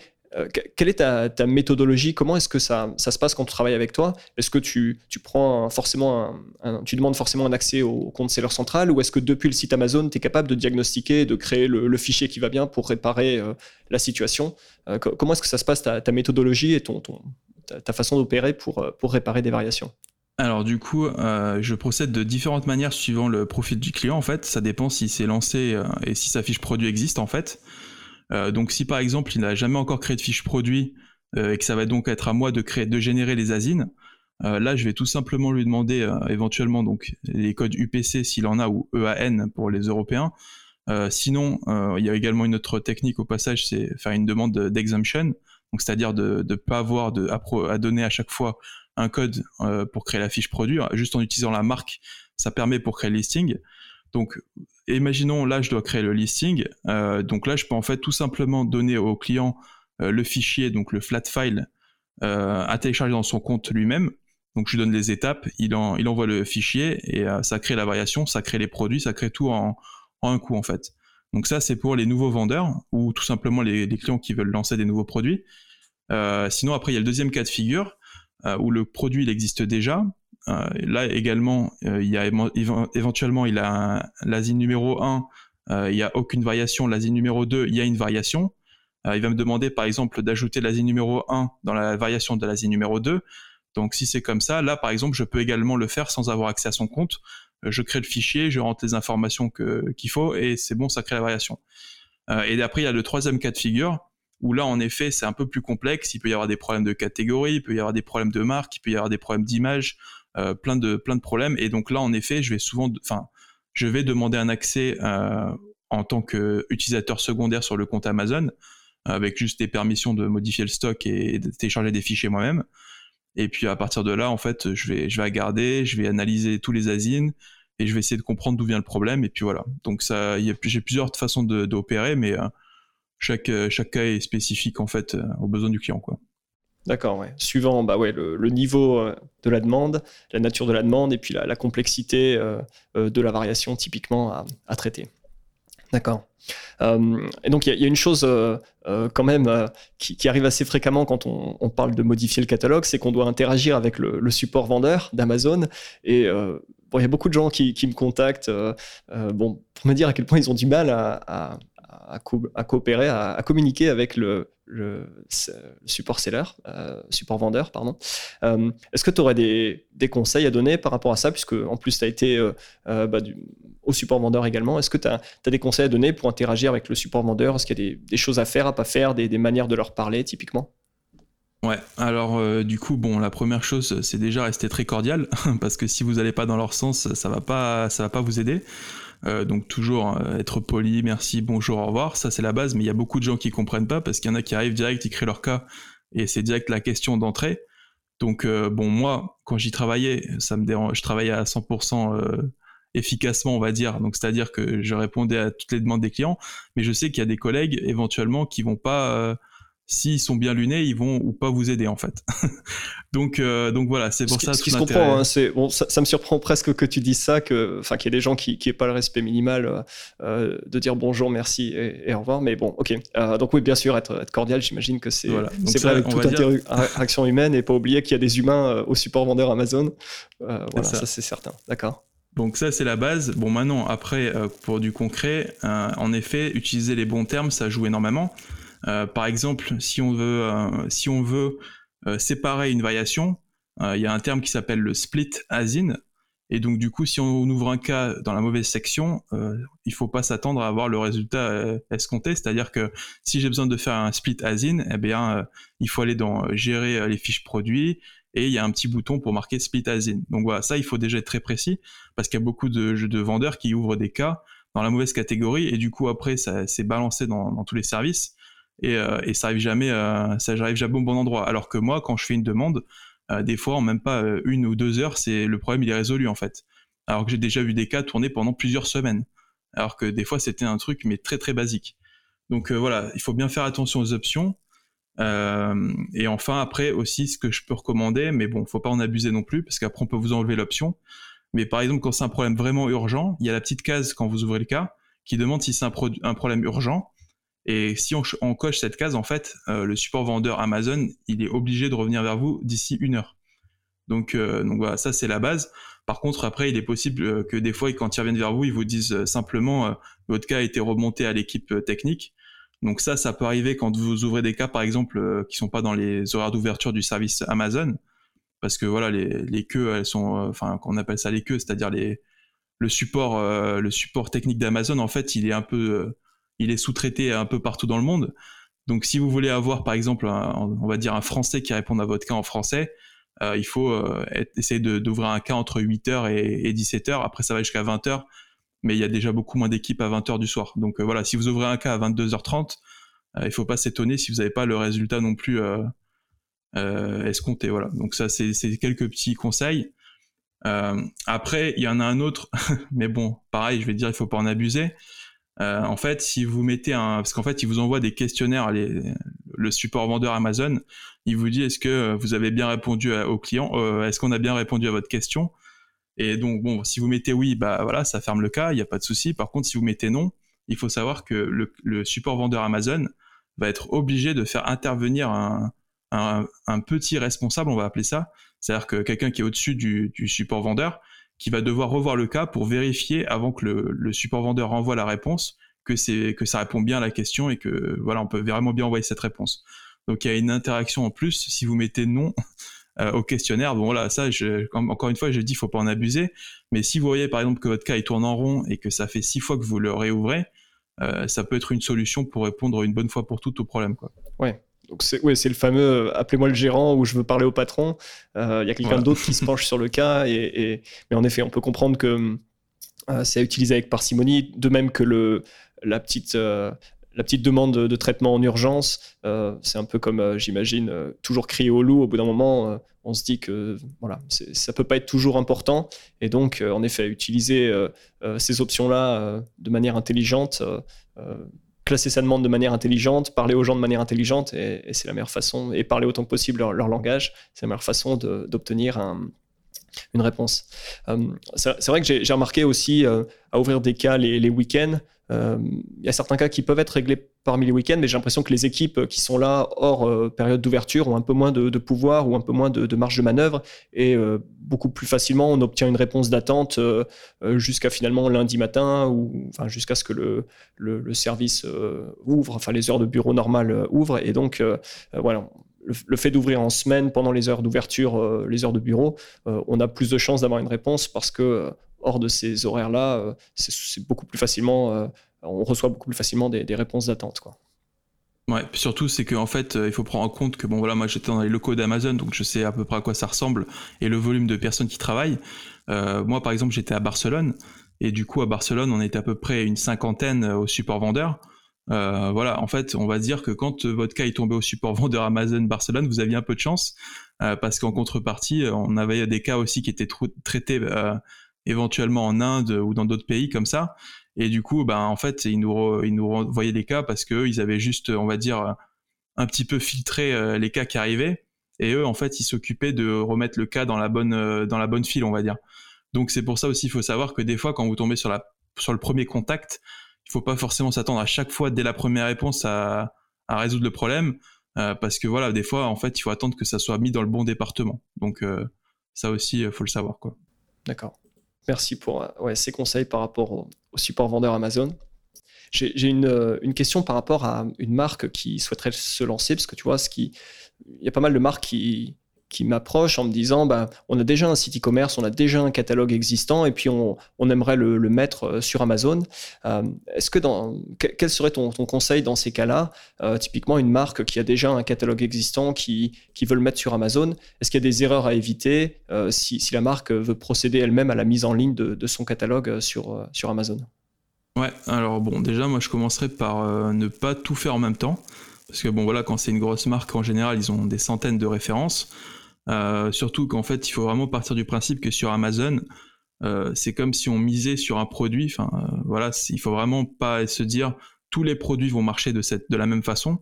quelle est ta, méthodologie? Comment est-ce que ça, se passe quand on travaille avec toi? Est-ce que tu, tu prends forcément tu demandes forcément un accès au compte seller central ou est-ce que depuis le site Amazon, tu es capable de diagnostiquer, de créer le, fichier qui va bien pour réparer la situation? Comment est-ce que ça se passe ta, ta méthodologie et ton, ton, ta, façon d'opérer pour, euh, pour réparer des variations alors du coup, euh, je procède de différentes manières suivant le profil du client en fait. Ça dépend si c'est lancé euh, et si sa fiche produit existe en fait. donc si par exemple il n'a jamais encore créé de fiche produit et que ça va donc être à moi de créer, générer les asines, là je vais tout simplement lui demander éventuellement donc les codes UPC s'il en a ou EAN pour les Européens. sinon, il y a également une autre technique au passage, c'est faire une demande d'exemption c'est-à-dire de ne pas avoir à, donner à chaque fois un code euh, pour créer la fiche produit, juste en utilisant la marque, ça permet pour créer le listing. Donc imaginons là je dois créer le listing, euh, donc là je peux en fait tout simplement donner au client euh, le fichier, donc le flat file à télécharger dans son compte lui-même. Donc je lui donne les étapes, il, envoie le fichier et ça crée la variation, ça crée les produits, ça crée tout en, en un coup en fait. Donc ça, c'est pour les nouveaux vendeurs ou tout simplement les, clients qui veulent lancer des nouveaux produits. Euh, sinon, après, il y a le deuxième cas de figure euh, où le produit il existe déjà. Euh, là également, il y a éventuellement il a l'asile numéro 1, il n'y a aucune variation. L'asile numéro 2, il y a une variation. il va me demander par exemple d'ajouter l'asile numéro 1 dans la variation de l'asile numéro 2. Donc si c'est comme ça, là par exemple, je peux également le faire sans avoir accès à son compte. je crée le fichier, je rentre les informations qu'il faut et c'est bon, ça crée la variation. et après, il y a le troisième cas de figure où là, en effet, c'est un peu plus complexe. Il peut y avoir des problèmes de catégorie, il peut y avoir des problèmes de marque, il peut y avoir des problèmes d'image, plein de plein de problèmes. Et donc là, en effet, je vais souvent, enfin, je vais demander un accès en tant qu'utilisateur secondaire sur le compte Amazon avec juste des permissions de modifier le stock et de télécharger des fichiers moi-même. Et puis à partir de là, en fait, je vais, je regarder, je vais analyser tous les asines et je vais essayer de comprendre d'où vient le problème. Et puis voilà. Donc ça, j'ai plusieurs façons d'opérer, mais euh, chaque, chaque cas est spécifique en fait euh, aux besoins du client. D'accord, ouais. Suivant bah ouais, le, niveau euh, de la demande, la nature de la demande et puis la, complexité de la variation typiquement à, traiter. D'accord. Euh, et donc, il y, a une chose euh, euh, quand même qui, arrive assez fréquemment quand on, parle de modifier le catalogue, c'est qu'on doit interagir avec le, support vendeur d'Amazon. Et il y a beaucoup de gens qui, me contactent bon, pour me dire à quel point ils ont du mal à, coopérer, à, communiquer avec le, support seller, euh, support vendeur, pardon. Euh, est-ce que tu aurais des, conseils à donner par rapport à ça, puisque en plus tu as été euh, bah, au support vendeur également. Est-ce que tu as, des conseils à donner pour interagir avec le support vendeur? Est-ce qu'il y a des, choses à faire, à pas faire, des, manières de leur parler typiquement? Ouais, alors du coup, bon, la première chose, c'est déjà rester très cordial, parce que si vous n'allez pas dans leur sens, ça va va pas vous aider. Euh, donc toujours euh, être poli, merci, bonjour, au revoir, ça c'est la base, mais il y a beaucoup de gens qui comprennent pas parce qu'il y en a qui arrivent direct, ils créent leur cas et c'est direct la question d'entrée. Donc euh, bon, moi, quand j'y travaillais, ça me dérange, je travaillais à 100% efficacement, on va dire. Donc c'est-à-dire que je répondais à toutes les demandes des clients, mais je sais qu'il y a des collègues éventuellement qui vont pas s'ils sont bien lunés, ils vont ou pas vous aider en fait. donc, euh, donc voilà, c'est pour ça. Ce qui se comprend, hein, c'est bon, ça, me surprend presque que tu dises ça, que, enfin, qu'il y ait des gens qui n'aient pas le respect minimal euh, euh, de dire bonjour, merci et, au revoir. Mais bon, ok. donc oui, bien sûr, être, être cordial, j'imagine que c'est voilà. c'est avec toute interaction humaine et pas oublier qu'il y a des humains au support vendeur Amazon. voilà, ça, c'est certain. D'accord. Donc ça c'est la base. Bon maintenant après pour du concret, en effet utiliser les bons termes ça joue énormément. Euh, par exemple, si on veut, euh, si on veut euh, séparer une variation, il y a un terme qui s'appelle le split asine. Et donc, du coup, si on ouvre un cas dans la mauvaise section, il faut pas s'attendre à avoir le résultat escompté. C'est-à-dire que si j'ai besoin de faire un split asine, eh bien, il faut aller dans gérer les fiches produits et il y a un petit bouton pour marquer split asine. Donc voilà, ça, il faut déjà être très précis parce qu'il y a beaucoup de, de vendeurs qui ouvrent des cas dans la mauvaise catégorie et du coup, après, ça s'est balancé dans, tous les services et, euh, et ça arrive jamais, euh, ça arrive jamais au bon endroit. Alors que moi, quand je fais une demande, euh, des fois, en même pas une ou deux heures, c'est le problème il est résolu en fait. Alors que j'ai déjà vu des cas tourner pendant plusieurs semaines. Alors que des fois, c'était un truc mais très très basique. Donc voilà, il faut bien faire attention aux options. Et enfin, après aussi, ce que je peux recommander, mais bon, faut pas en abuser non plus, parce qu'après on peut vous enlever l'option. Mais par exemple, quand c'est un problème vraiment urgent, il y a la petite case quand vous ouvrez le cas qui demande si c'est un, problème urgent. Et si on, coche cette case, en fait, euh, le support vendeur Amazon, il est obligé de revenir vers vous d'ici une heure. Donc, euh, voilà, ça c'est la base. Par contre, après, il est possible euh, que des fois, quand ils reviennent vers vous, ils vous disent simplement votre cas a été remonté à l'équipe technique. Donc ça, ça peut arriver quand vous ouvrez des cas, par exemple, qui sont pas dans les horaires d'ouverture du service Amazon, parce que voilà, les, les queues, elles sont, enfin, qu'on appelle ça les queues, c'est-à-dire les le support, le support technique d'Amazon, en fait, il est un peu il est sous-traité un peu partout dans le monde. Donc si vous voulez avoir par exemple, on va dire un Français qui répond à votre cas en français, euh, il faut euh, essayer d'ouvrir un cas entre 8h et, 17h. Après ça va jusqu'à 20h, mais il y a déjà beaucoup moins d'équipes à 20h du soir. Donc euh, voilà, si vous ouvrez un cas à 22h30, il faut pas s'étonner si vous n'avez pas le résultat non plus escompté. Voilà. Donc ça c'est quelques petits conseils. après, il y en a un autre, mais bon, pareil, je vais dire, il faut pas en abuser. Euh, en fait, si vous mettez un, parce qu'en fait, il vous envoie des questionnaires, le support vendeur Amazon, il vous dit est-ce que vous avez bien répondu au client, euh, est-ce qu'on a bien répondu à votre question? Et donc bon, si vous mettez oui, bah voilà, ça ferme le cas, il n'y a pas de souci. Par contre, si vous mettez non, il faut savoir que le, support vendeur Amazon va être obligé de faire intervenir un, petit responsable, on va appeler ça, c'est-à-dire que quelqu'un qui est au-dessus du support vendeur, qui va devoir revoir le cas pour vérifier avant que le, support vendeur renvoie la réponse que c'est que ça répond bien à la question et que voilà on peut vraiment bien envoyer cette réponse. Donc il y a une interaction en plus. Si vous mettez non, au questionnaire. Bon voilà, ça, je, encore une fois, je dis, faut pas en abuser. Mais si vous voyez par exemple que votre cas il tourne en rond et que ça fait six fois que vous le réouvrez, ça peut être une solution pour répondre une bonne fois pour toutes au problème. Quoi. Ouais. Donc c'est ouais, le fameux appelez-moi le gérant ou je veux parler au patron. Il y a quelqu'un d'autre qui se penche sur le cas. Et, Mais en effet, on peut comprendre que c'est à utiliser avec parcimonie, de même que le, la petite la petite demande de, traitement en urgence, euh, c'est un peu comme, euh, j'imagine, euh, toujours crier au loup. Au bout d'un moment, on se dit que voilà, ça peut pas être toujours important. Et donc, en effet, utiliser ces options-là de manière intelligente, classer sa demande de manière intelligente, parler aux gens de manière intelligente, et, c'est la meilleure façon, et parler autant que possible leur, langage, c'est la meilleure façon d'obtenir une réponse. c'est vrai que j'ai remarqué aussi à ouvrir des cas les week-ends. Euh, il y a certains cas qui peuvent être réglés parmi les week-ends, mais j'ai l'impression que les équipes qui sont là hors euh, période d'ouverture ont un peu moins de, pouvoir ou un peu moins de, marge de manœuvre et euh, beaucoup plus facilement on obtient une réponse d'attente jusqu'à finalement lundi matin ou enfin, jusqu'à ce que le, le, service ouvre, enfin les heures de bureau normales ouvrent et donc voilà. Le, fait d'ouvrir en semaine pendant les heures d'ouverture, les heures de bureau, on a plus de chances d'avoir une réponse parce que hors de ces horaires-là, euh, c'est beaucoup plus facilement, euh, on reçoit beaucoup plus facilement des, réponses d'attente. Quoi. Ouais, surtout, c'est qu'en fait, euh, il faut prendre en compte que, bon, voilà, moi j'étais dans les locaux d'Amazon, donc je sais à peu près à quoi ça ressemble et le volume de personnes qui travaillent. moi, par exemple, j'étais à Barcelone, et du coup, à Barcelone, on était à peu près une cinquantaine au support vendeur. Voilà, en fait, on va dire que quand votre cas est tombé au support vendeur Amazon Barcelone, vous aviez un peu de chance, parce qu'en contrepartie, on avait des cas aussi qui étaient traités éventuellement en Inde ou dans d'autres pays comme ça. Et du coup, ben, en fait, ils nous, ils nous renvoyaient des cas parce qu'ils avaient juste, on va dire, un petit peu filtré euh, les cas qui arrivaient. Et eux, en fait, ils s'occupaient de remettre le cas dans la bonne, euh, dans la bonne file, on va dire. Donc c'est pour ça aussi, il faut savoir que des fois, quand vous tombez sur, la, sur le premier contact, il faut pas forcément s'attendre à chaque fois, dès la première réponse, à, résoudre le problème. Euh, parce que voilà, des fois, en fait, il faut attendre que ça soit mis dans le bon département. Donc ça aussi, il faut le savoir. quoi. D'accord. Merci pour euh, ces conseils par rapport au, support vendeur Amazon. J'ai une, euh, une, question par rapport à une marque qui souhaiterait se lancer, parce que tu vois, ce qui, il y a pas mal de marques qui, qui m'approche en me disant bah, on a déjà un site e-commerce, on a déjà un catalogue existant et puis on, on aimerait le, mettre euh, sur Amazon. Euh, est-ce que dans, quel serait ton, ton conseil dans ces cas-là? Euh, Typiquement, une marque qui a déjà un catalogue existant, qui, qui veut le mettre sur Amazon, est-ce qu'il y a des erreurs à éviter si, si, la marque veut procéder elle-même à la mise en ligne de, de son catalogue sur, sur Amazon? Ouais, alors bon, déjà, moi je commencerai par ne pas tout faire en même temps. Parce que bon, voilà, quand c'est une grosse marque, en général, ils ont des centaines de références. Euh, surtout qu'en fait, il faut vraiment partir du principe que sur Amazon, euh, c'est comme si on misait sur un produit. Enfin, euh, voilà, il faut vraiment pas se dire tous les produits vont marcher de cette, de la même façon.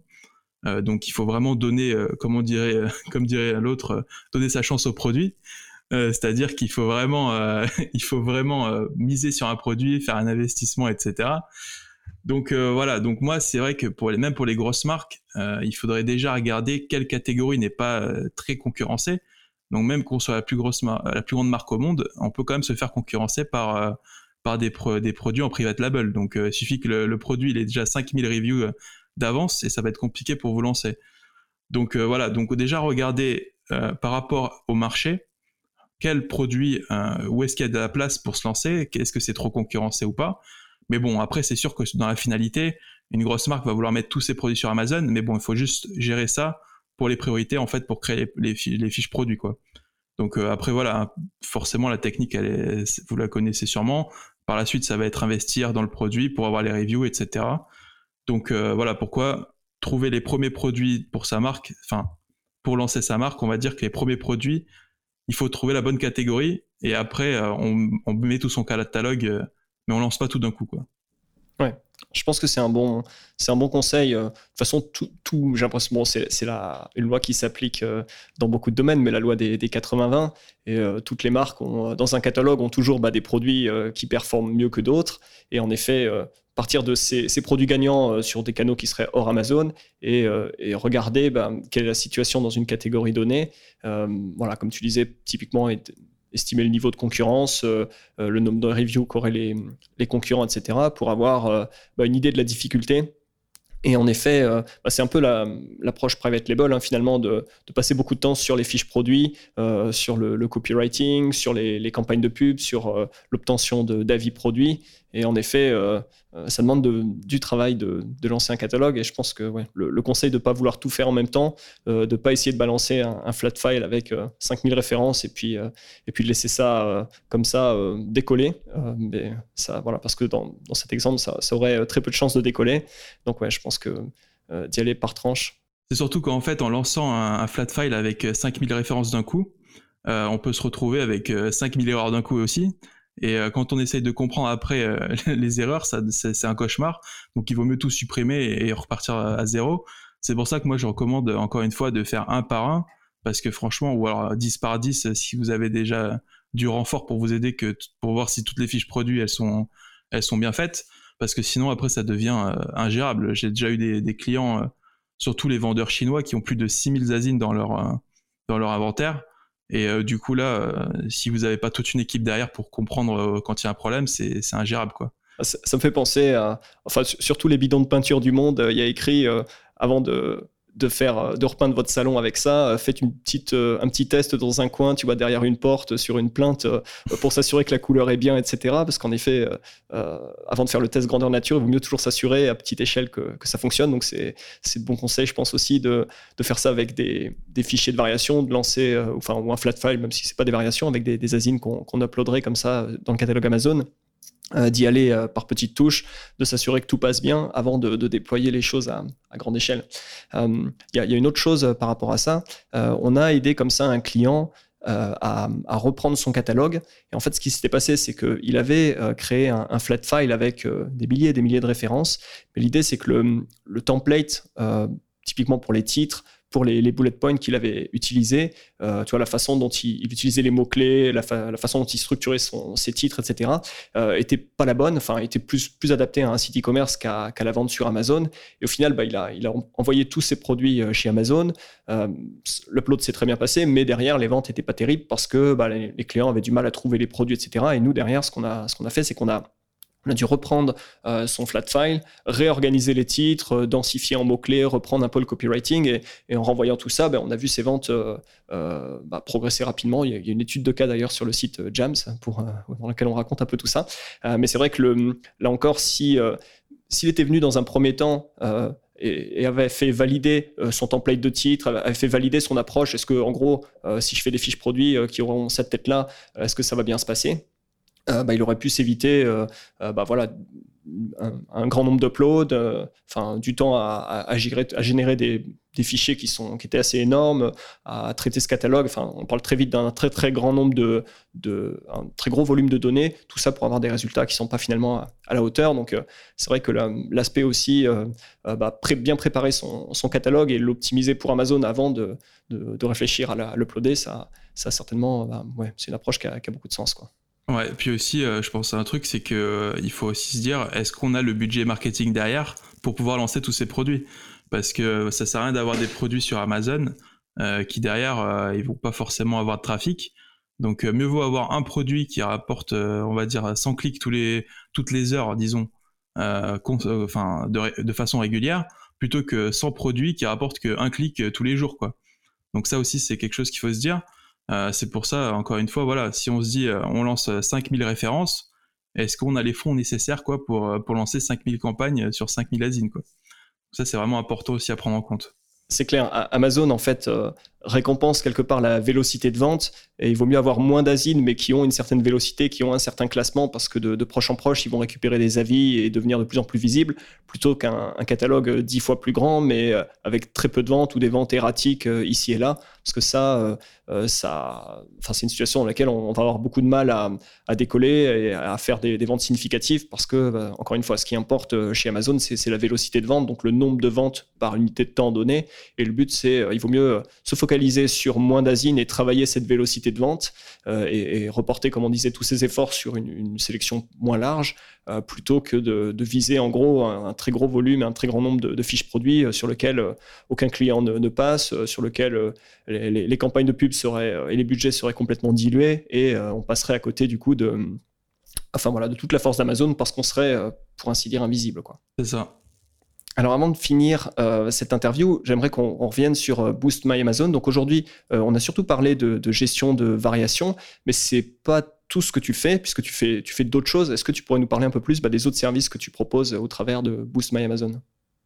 donc, il faut vraiment donner, comme on dirait, comme dirait l'autre, donner sa chance au produit. C'est-à-dire qu'il faut vraiment, il faut vraiment miser sur un produit, faire un investissement, etc. Donc euh, voilà, donc moi c'est vrai que même pour les grosses marques, euh, il faudrait déjà regarder quelle catégorie n'est pas euh, très concurrencée. Donc même qu'on soit la plus grande marque au monde, on peut quand même se faire concurrencer par des, produits en private label. Donc il suffit que le, produit ait déjà 5000 reviews d'avance et ça va être compliqué pour vous lancer. Donc voilà, donc déjà regarder par rapport au marché, quel produit, où est-ce qu'il y a de la place pour se lancer, est-ce que c'est trop concurrencé ou pas? Mais bon, après, c'est sûr que dans la finalité, une grosse marque va vouloir mettre tous ses produits sur Amazon, mais bon, il faut juste gérer ça pour les priorités, en fait, pour créer les, fiches produits, quoi. Donc euh, après, voilà, forcément, la technique, elle est, vous la connaissez sûrement. Par la suite, ça va être investir dans le produit pour avoir les reviews, etc. Donc euh, voilà pourquoi trouver les premiers produits pour sa marque, enfin, pour lancer sa marque, on va dire que les premiers produits, il faut trouver la bonne catégorie et après, euh, on, met tout son catalogue mais on lance pas tout d'un coup, quoi. Ouais, je pense que c'est un bon, un bon conseil. Euh, de toute façon, tout, j'ai l'impression, c'est, une loi qui s'applique euh, dans beaucoup de domaines, mais la loi des, des 80-20, et euh, toutes les marques ont, dans un catalogue ont toujours bah, des produits qui performent mieux que d'autres. Et en effet, partir de ces, produits gagnants sur des canaux qui seraient hors Amazon et, et regarder bah, quelle est la situation dans une catégorie donnée. voilà, comme tu disais, typiquement, estimer le niveau de concurrence, euh, euh, le nombre de reviews qu'auraient les, les, concurrents, etc., pour avoir euh, bah, une idée de la difficulté Et en effet, bah, c'est un peu l'approche private label, hein, finalement, de, passer beaucoup de temps sur les fiches produits, sur le, copywriting, sur les, campagnes de pub, sur l'obtention d'avis produits. Et en effet, ça demande du travail de, lancer un catalogue. Et je pense que le, conseil de ne pas vouloir tout faire en même temps, de ne pas essayer de balancer un, flat file avec 5000 références et puis, et puis de laisser ça comme ça décoller. mais ça, voilà, parce que dans, dans cet exemple, ça, aurait très peu de chances de décoller. Donc, ouais, je pense que euh, d'y aller par tranche. C'est surtout qu'en fait, en lançant un, flat file avec 5000 références d'un coup, euh, on peut se retrouver avec 5000 euh, erreurs d'un coup aussi. Et quand on essaye de comprendre après les erreurs, c'est un cauchemar. Donc il vaut mieux tout supprimer et, repartir à, zéro. C'est pour ça que moi je recommande encore une fois de faire un par un, parce que franchement, ou alors 10 par 10 si vous avez déjà du renfort pour vous aider que pour voir si toutes les fiches produits elles sont, elles sont bien faites parce que sinon après ça devient euh, ingérable. J'ai déjà eu des, clients, euh, surtout les vendeurs chinois, qui ont plus de 6000 asines dans leur, euh, dans leur inventaire. Et du coup là, si vous n'avez pas toute une équipe derrière pour comprendre quand il y a un problème, c'est ingérable quoi. Ça, ça, me fait penser à, enfin, surtout les bidons de peinture du monde, il y a écrit avant de, de faire euh, de repeindre votre salon avec ça. Euh, faites une petite, euh, un petit test dans un coin, tu vois, derrière une porte, sur une plainte, pour s'assurer que la couleur est bien, etc. Parce qu'en effet, avant de faire le test grandeur nature, il vaut mieux toujours s'assurer à petite échelle que, que ça fonctionne. Donc c'est de bon conseil, je pense aussi, de, de faire ça avec des, des, fichiers de variation, de lancer, enfin, ou un flat file, même si c'est pas des variations, avec des, des asines qu'on uploaderait comme ça dans le catalogue Amazon. Euh, d'y aller euh, par petites touches, de s'assurer que tout passe bien avant de, déployer les choses à, grande échelle. Euh, il y, a une autre chose par rapport à ça. on a aidé comme ça un client à, reprendre son catalogue. Et en fait, ce qui s'était passé, c'est qu'il avait créé un, flat file avec des milliers et des milliers de références. Mais l'idée, c'est que le template, typiquement pour les titres, pour les, bullet points qu'il avait utilisés, euh, tu vois, la façon dont il, utilisait les mots-clés, la, façon dont il structurait ses titres, etc., euh, était pas la bonne, enfin, était plus, plus adapté à un site e-commerce qu'à la vente sur Amazon. Et au final, bah, il, a, envoyé tous ses produits euh, chez Amazon. Euh, L'upload s'est très bien passé, mais derrière, les ventes n'étaient pas terribles parce que bah, les, clients avaient du mal à trouver les produits, etc. Et nous, derrière, ce qu'on a, qu'on a fait, c'est qu'on a on a dû reprendre euh, son flat file, réorganiser les titres, euh, densifier en mots-clés, reprendre un peu le copywriting. Et, en renvoyant tout ça, ben, on a vu ses ventes euh, bah, progresser rapidement. Il y, a, une étude de cas d'ailleurs sur le site Jams pour, dans laquelle on raconte un peu tout ça. mais c'est vrai que là encore, si, s'il était venu dans un premier temps et, avait fait valider son template de titre, avait fait valider son approche, est-ce que, en gros, si je fais des fiches produits qui auront cette tête-là, est-ce que ça va bien se passer? Euh, bah, il aurait pu s'éviter euh, euh, bah, voilà, un, grand nombre d'uploads, enfin du temps à, générer, des, fichiers qui, sont, qui étaient assez énormes, à traiter ce catalogue. On parle très vite d'un très très grand nombre de, un très gros volume de données. Tout ça pour avoir des résultats qui sont pas finalement à, la hauteur. Donc c'est vrai que l'aspect aussi, bah, bien préparer son, catalogue et l'optimiser pour Amazon avant de, réfléchir à l'uploader, ça, certainement, ouais, c'est une approche qui a, qui a beaucoup de sens, quoi. Ouais, puis aussi, euh, je pense à un truc, c'est que euh, il faut aussi se dire, est-ce qu'on a le budget marketing derrière pour pouvoir lancer tous ces produits? Parce que ça sert à rien d'avoir des produits sur Amazon euh, qui derrière, ils vont pas forcément avoir de trafic. Donc mieux vaut avoir un produit qui rapporte, on va dire, 100 clics tous les, toutes les heures, disons, enfin, de, façon régulière, plutôt que 100 produits qui rapportent qu'un clic tous les jours, quoi. Donc ça aussi, c'est quelque chose qu'il faut se dire. Euh, c'est pour ça, encore une fois, voilà, si on se dit, euh, on lance 5000 références, est-ce qu'on a les fonds nécessaires quoi, pour, euh, pour lancer 5000 campagnes sur 5000 asines quoi? Ça, c'est vraiment important aussi à prendre en compte. C'est clair, Amazon, en fait, récompense quelque part la vélocité de vente. Et il vaut mieux avoir moins d'asines, mais qui ont une certaine vélocité, qui ont un certain classement, parce que de, proche en proche, ils vont récupérer des avis et devenir de plus en plus visibles, plutôt qu'un catalogue dix fois plus grand, mais euh, avec très peu de ventes ou des ventes erratiques euh, ici et là. Parce que ça, euh, ça enfin, c'est une situation dans laquelle on, va avoir beaucoup de mal à, décoller et à faire des, ventes significatives, parce que, bah, encore une fois, ce qui importe chez Amazon, c'est la vélocité de vente, donc le nombre de ventes par unité de temps donné. Et le but, c'est, il vaut mieux se focaliser sur moins d'asines et travailler cette vélocité de vente euh, et, reporter, comme on disait, tous ces efforts sur une, sélection moins large euh, plutôt que de, viser en gros un, très gros volume et un très grand nombre de, fiches produits euh, sur lesquels aucun client ne, passe, sur lesquels les, campagnes de pub seraient et les budgets seraient complètement dilués et on passerait à côté du coup de, enfin voilà, de toute la force d'Amazon parce qu'on serait, pour ainsi dire, invisible. C'est ça. Alors avant de finir euh, cette interview, j'aimerais qu'on revienne sur euh, Boost My Amazon. Donc aujourd'hui, euh, on a surtout parlé de, gestion de variations, mais c'est pas tout ce que tu fais, puisque tu fais, tu fais d'autres choses. Est-ce que tu pourrais nous parler un peu plus bah, des autres services que tu proposes au travers de Boost My Amazon?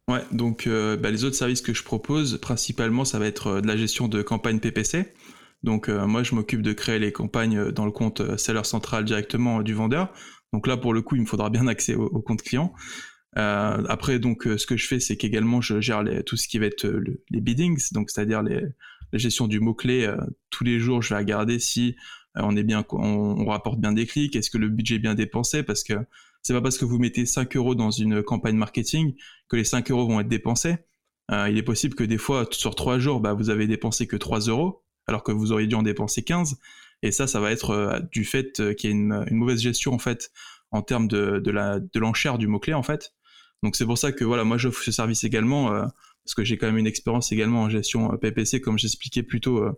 Ouais, donc bah, les autres services que je propose, principalement, ça va être de la gestion de campagnes PPC. Donc moi, je m'occupe de créer les campagnes dans le compte seller central directement du vendeur. Donc là, pour le coup, il me faudra bien accès au compte client. Euh, après, donc, euh, ce que je fais, c'est qu'également, je gère tout ce qui va être euh, les biddings, donc c'est-à-dire la gestion du mot-clé. tous les jours, je vais regarder si on est bien, on, rapporte bien des clics, est-ce que le budget est bien dépensé, parce que c'est pas parce que vous mettez 5 euros dans une campagne marketing que les 5 euros vont être dépensés. il est possible que des fois, sur 3 jours, bah, vous avez dépensé que 3 euros, alors que vous auriez dû en dépenser 15. Et ça, ça va être du fait qu'il y a une, mauvaise gestion, en fait, en termes de, de l'enchère du mot-clé, en fait. Donc c'est pour ça que voilà, moi j'offre ce service également euh, parce que j'ai quand même une expérience également en gestion euh, PPC, comme j'expliquais plus tôt. Euh,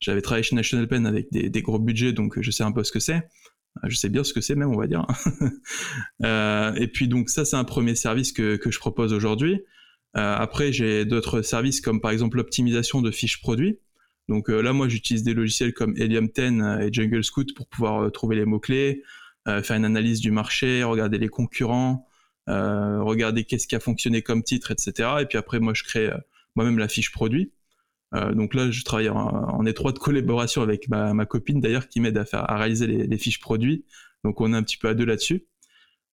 j'avais travaillé chez National Pen avec des, gros budgets, donc je sais un peu ce que c'est. Je sais bien ce que c'est même, on va dire. et puis donc ça, c'est un premier service que, que je propose aujourd'hui. après, j'ai d'autres services comme par exemple l'optimisation de fiches produits. Donc là, moi, j'utilise des logiciels comme Helium 10 et Jungle Scout pour pouvoir trouver les mots-clés, faire une analyse du marché, regarder les concurrents, euh, regarder qu'est-ce qui a fonctionné comme titre, etc. Et puis après, moi, je crée euh, moi-même la fiche produit. Euh, donc là, je travaille en, étroite collaboration avec ma, copine d'ailleurs qui m'aide à, faire, à réaliser les, fiches produits. Donc on est un petit peu à deux là-dessus.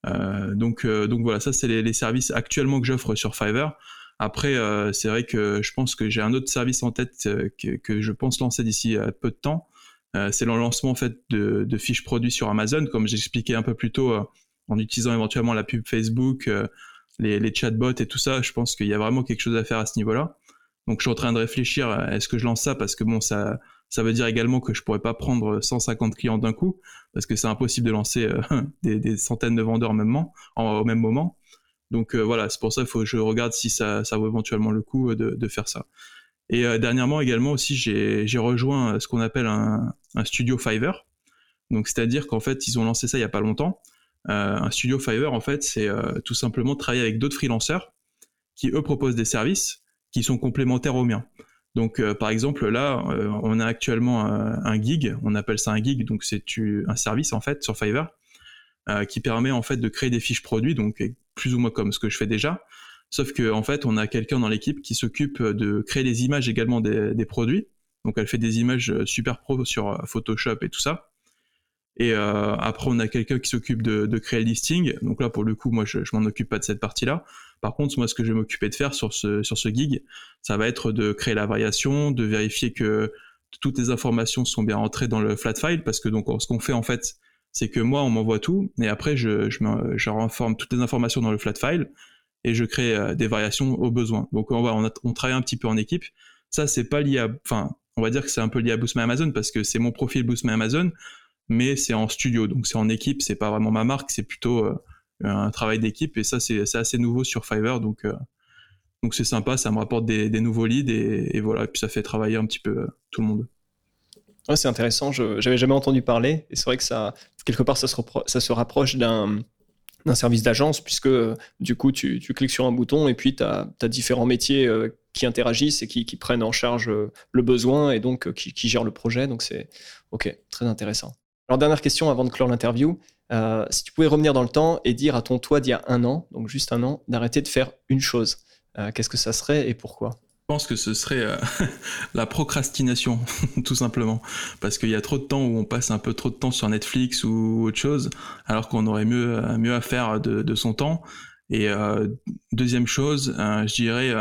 donc, donc voilà, ça c'est les, services actuellement que j'offre sur Fiverr. Après, c'est vrai que je pense que j'ai un autre service en tête que, que, je pense lancer d'ici peu de temps. c'est le lancement en fait de, de, fiches produits sur Amazon, comme j'expliquais un peu plus tôt en utilisant éventuellement la pub Facebook, euh, les, chatbots et tout ça, je pense qu'il y a vraiment quelque chose à faire à ce niveau-là. Donc je suis en train de réfléchir, est-ce que je lance ça? Parce que bon, ça, ça veut dire également que je pourrais pas prendre 150 clients d'un coup parce que c'est impossible de lancer euh, des, centaines de vendeurs en au même moment. Donc euh, voilà, c'est pour ça que je regarde si ça, vaut éventuellement le coup de, faire ça. Et dernièrement également aussi, j'ai rejoint ce qu'on appelle un, un, studio Fiverr. Donc c'est-à-dire qu'en fait, ils ont lancé ça il y a pas longtemps. Euh, un studio Fiverr, en fait, c'est euh, tout simplement travailler avec d'autres freelancers qui, eux, proposent des services qui sont complémentaires aux miens. Donc, euh, par exemple, là, on a actuellement un, gig, on appelle ça un gig, donc c'est un service, en fait, sur Fiverr, qui permet, en fait, de créer des fiches produits, donc plus ou moins comme ce que je fais déjà, sauf qu'en en fait, on a quelqu'un dans l'équipe qui s'occupe de créer des images également des, produits, donc elle fait des images super pro sur Photoshop et tout ça, et euh, après, on a quelqu'un qui s'occupe de, créer le listing. Donc là, pour le coup, moi, je, je m'en occupe pas de cette partie-là. Par contre, moi, ce que je vais m'occuper de faire sur ce, sur ce gig, ça va être de créer la variation, de vérifier que toutes les informations sont bien entrées dans le flat file, parce que donc, ce qu'on fait, en fait, c'est que moi, on m'envoie tout, et après, je, je, renforme toutes les informations dans le flat file, et je crée euh, des variations au besoin. Donc, on travaille un petit peu en équipe. Ça, c'est pas lié à, enfin, on va dire que c'est un peu lié à Boost My Amazon, parce que c'est mon profil Boost My Amazon, mais c'est en studio, donc c'est en équipe, c'est pas vraiment ma marque, c'est plutôt euh, un travail d'équipe, et ça c'est assez nouveau sur Fiverr, donc euh, donc c'est sympa, ça me rapporte des, nouveaux leads, et, voilà, et puis ça fait travailler un petit peu euh, tout le monde. Ouais, c'est intéressant, je n'avais jamais entendu parler, et c'est vrai que ça, quelque part, ça se, ça se rapproche d'un d'un service d'agence, puisque du coup, tu, tu, cliques sur un bouton et puis tu as, différents métiers qui interagissent et qui, prennent en charge le besoin et donc qui, qui gèrent le projet. Donc c'est OK, très intéressant. Alors, dernière question avant de clore l'interview. Euh, si tu pouvais revenir dans le temps et dire à ton toi d'il y a un an, donc juste un an, d'arrêter de faire une chose, euh, qu'est-ce que ça serait et pourquoi? Je pense que ce serait euh, la procrastination, tout simplement. Parce qu'il y a trop de temps où on passe un peu trop de temps sur Netflix ou autre chose, alors qu'on aurait mieux, mieux à faire de, son temps. Et deuxième chose, je dirais,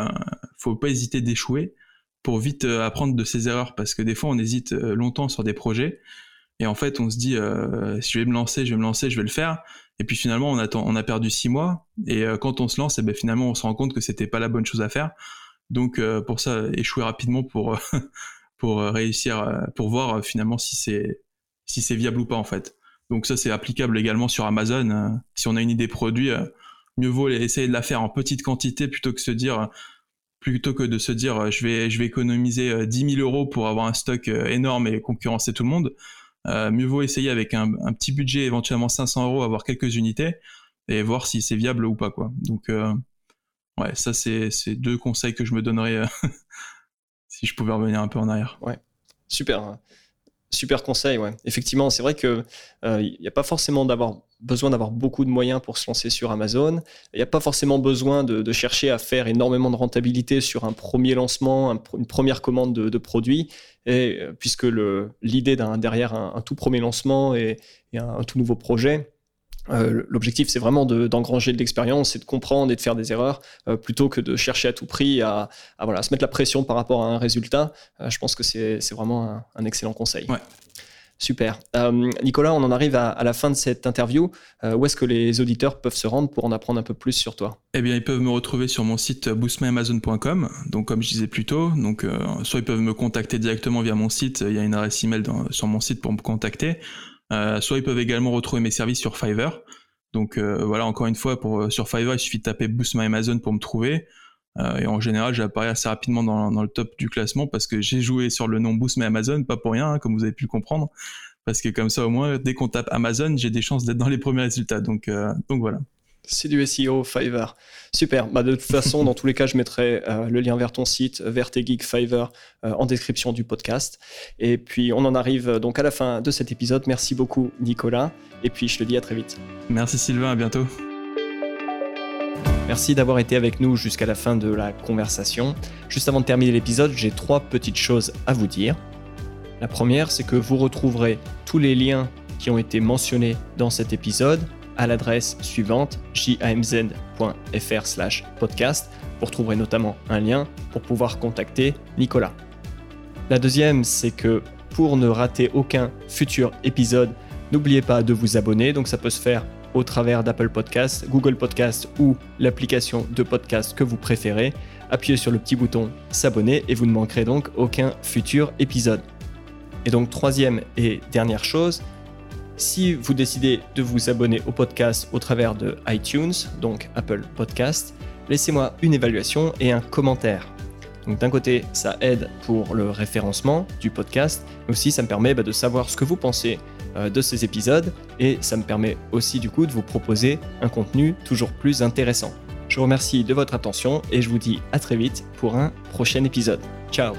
faut pas hésiter d'échouer pour vite apprendre de ses erreurs, parce que des fois on hésite longtemps sur des projets et en fait, on se dit, euh, si je vais me lancer, je vais me lancer, je vais le faire. Et puis finalement, on, attend, on a perdu six mois. Et euh, quand on se lance, eh ben, finalement, on se rend compte que c'était pas la bonne chose à faire. Donc euh, pour ça, échouer rapidement pour pour réussir, pour voir finalement si c'est si viable ou pas en fait. Donc ça, c'est applicable également sur Amazon. si on a une idée produit, mieux vaut essayer de la faire en petite quantité plutôt que se dire plutôt que de se dire je vais je vais économiser 10 000 euros pour avoir un stock énorme et concurrencer tout le monde euh, mieux vaut essayer avec un, petit budget, éventuellement 500 euros, avoir quelques unités et voir si c'est viable ou pas quoi. Donc euh, ouais, ça c'est deux conseils que je me donnerais si je pouvais revenir un peu en arrière. Ouais, super. Super conseil, ouais. Effectivement, c'est vrai n'y euh, a pas forcément d'avoir besoin d'avoir beaucoup de moyens pour se lancer sur Amazon. Il n'y a pas forcément besoin de, chercher à faire énormément de rentabilité sur un premier lancement, une première commande de, produits, euh, puisque l'idée derrière un, tout premier lancement et, un, tout nouveau projet, euh, l'objectif, c'est vraiment d'engranger de, l'expérience et de comprendre et de faire des erreurs euh, plutôt que de chercher à tout prix à, voilà, se mettre la pression par rapport à un résultat. Euh, je pense que c'est vraiment un, excellent conseil. Super. Nicolas, on en arrive à, la fin de cette interview. où est-ce que les auditeurs peuvent se rendre pour en apprendre un peu plus sur toi? Eh bien, ils peuvent me retrouver sur mon site boostmyamazon.com. Donc, comme je disais plus tôt, donc, soit ils peuvent me contacter directement via mon site. Il y a une adresse email sur mon site pour me contacter. Euh, soit ils peuvent également retrouver mes services sur Fiverr. Donc euh, voilà, encore une fois, pour, euh, sur Fiverr, il suffit de taper Boost My Amazon pour me trouver. et en général, j'apparais assez rapidement dans, le top du classement parce que j'ai joué sur le nom Boost My Amazon, pas pour rien, hein, comme vous avez pu le comprendre. Parce que comme ça, au moins, dès qu'on tape Amazon, j'ai des chances d'être dans les premiers résultats. Donc, donc voilà. C'est du SEO, Fiverr. Super. Bah, de toute façon, dans tous les cas, je mettrai euh, le lien vers ton site, vers tes geeks Fiverr, euh, en description du podcast. Et puis, on en arrive euh, donc à la fin de cet épisode. Merci beaucoup, Nicolas. Et puis, je te dis à très vite. Merci, Sylvain. À bientôt. Merci d'avoir été avec nous jusqu'à la fin de la conversation. Juste avant de terminer l'épisode, j'ai trois petites choses à vous dire. La première, c'est que vous retrouverez tous les liens qui ont été mentionnés dans cet épisode à l'adresse suivante jamz.fr podcast. Vous retrouverez notamment un lien pour pouvoir contacter Nicolas. La deuxième, c'est que pour ne rater aucun futur épisode, n'oubliez pas de vous abonner. Donc ça peut se faire au travers d'Apple Podcasts, Google Podcasts ou l'application de podcast que vous préférez. Appuyez sur le petit bouton s'abonner et vous ne manquerez donc aucun futur épisode. Et donc troisième et dernière chose, si vous décidez de vous abonner au podcast au travers de iTunes, donc Apple Podcast, laissez-moi une évaluation et un commentaire. D'un côté, ça aide pour le référencement du podcast, mais aussi ça me permet bah, de savoir ce que vous pensez euh, de ces épisodes et ça me permet aussi du coup de vous proposer un contenu toujours plus intéressant. Je vous remercie de votre attention et je vous dis à très vite pour un prochain épisode. Ciao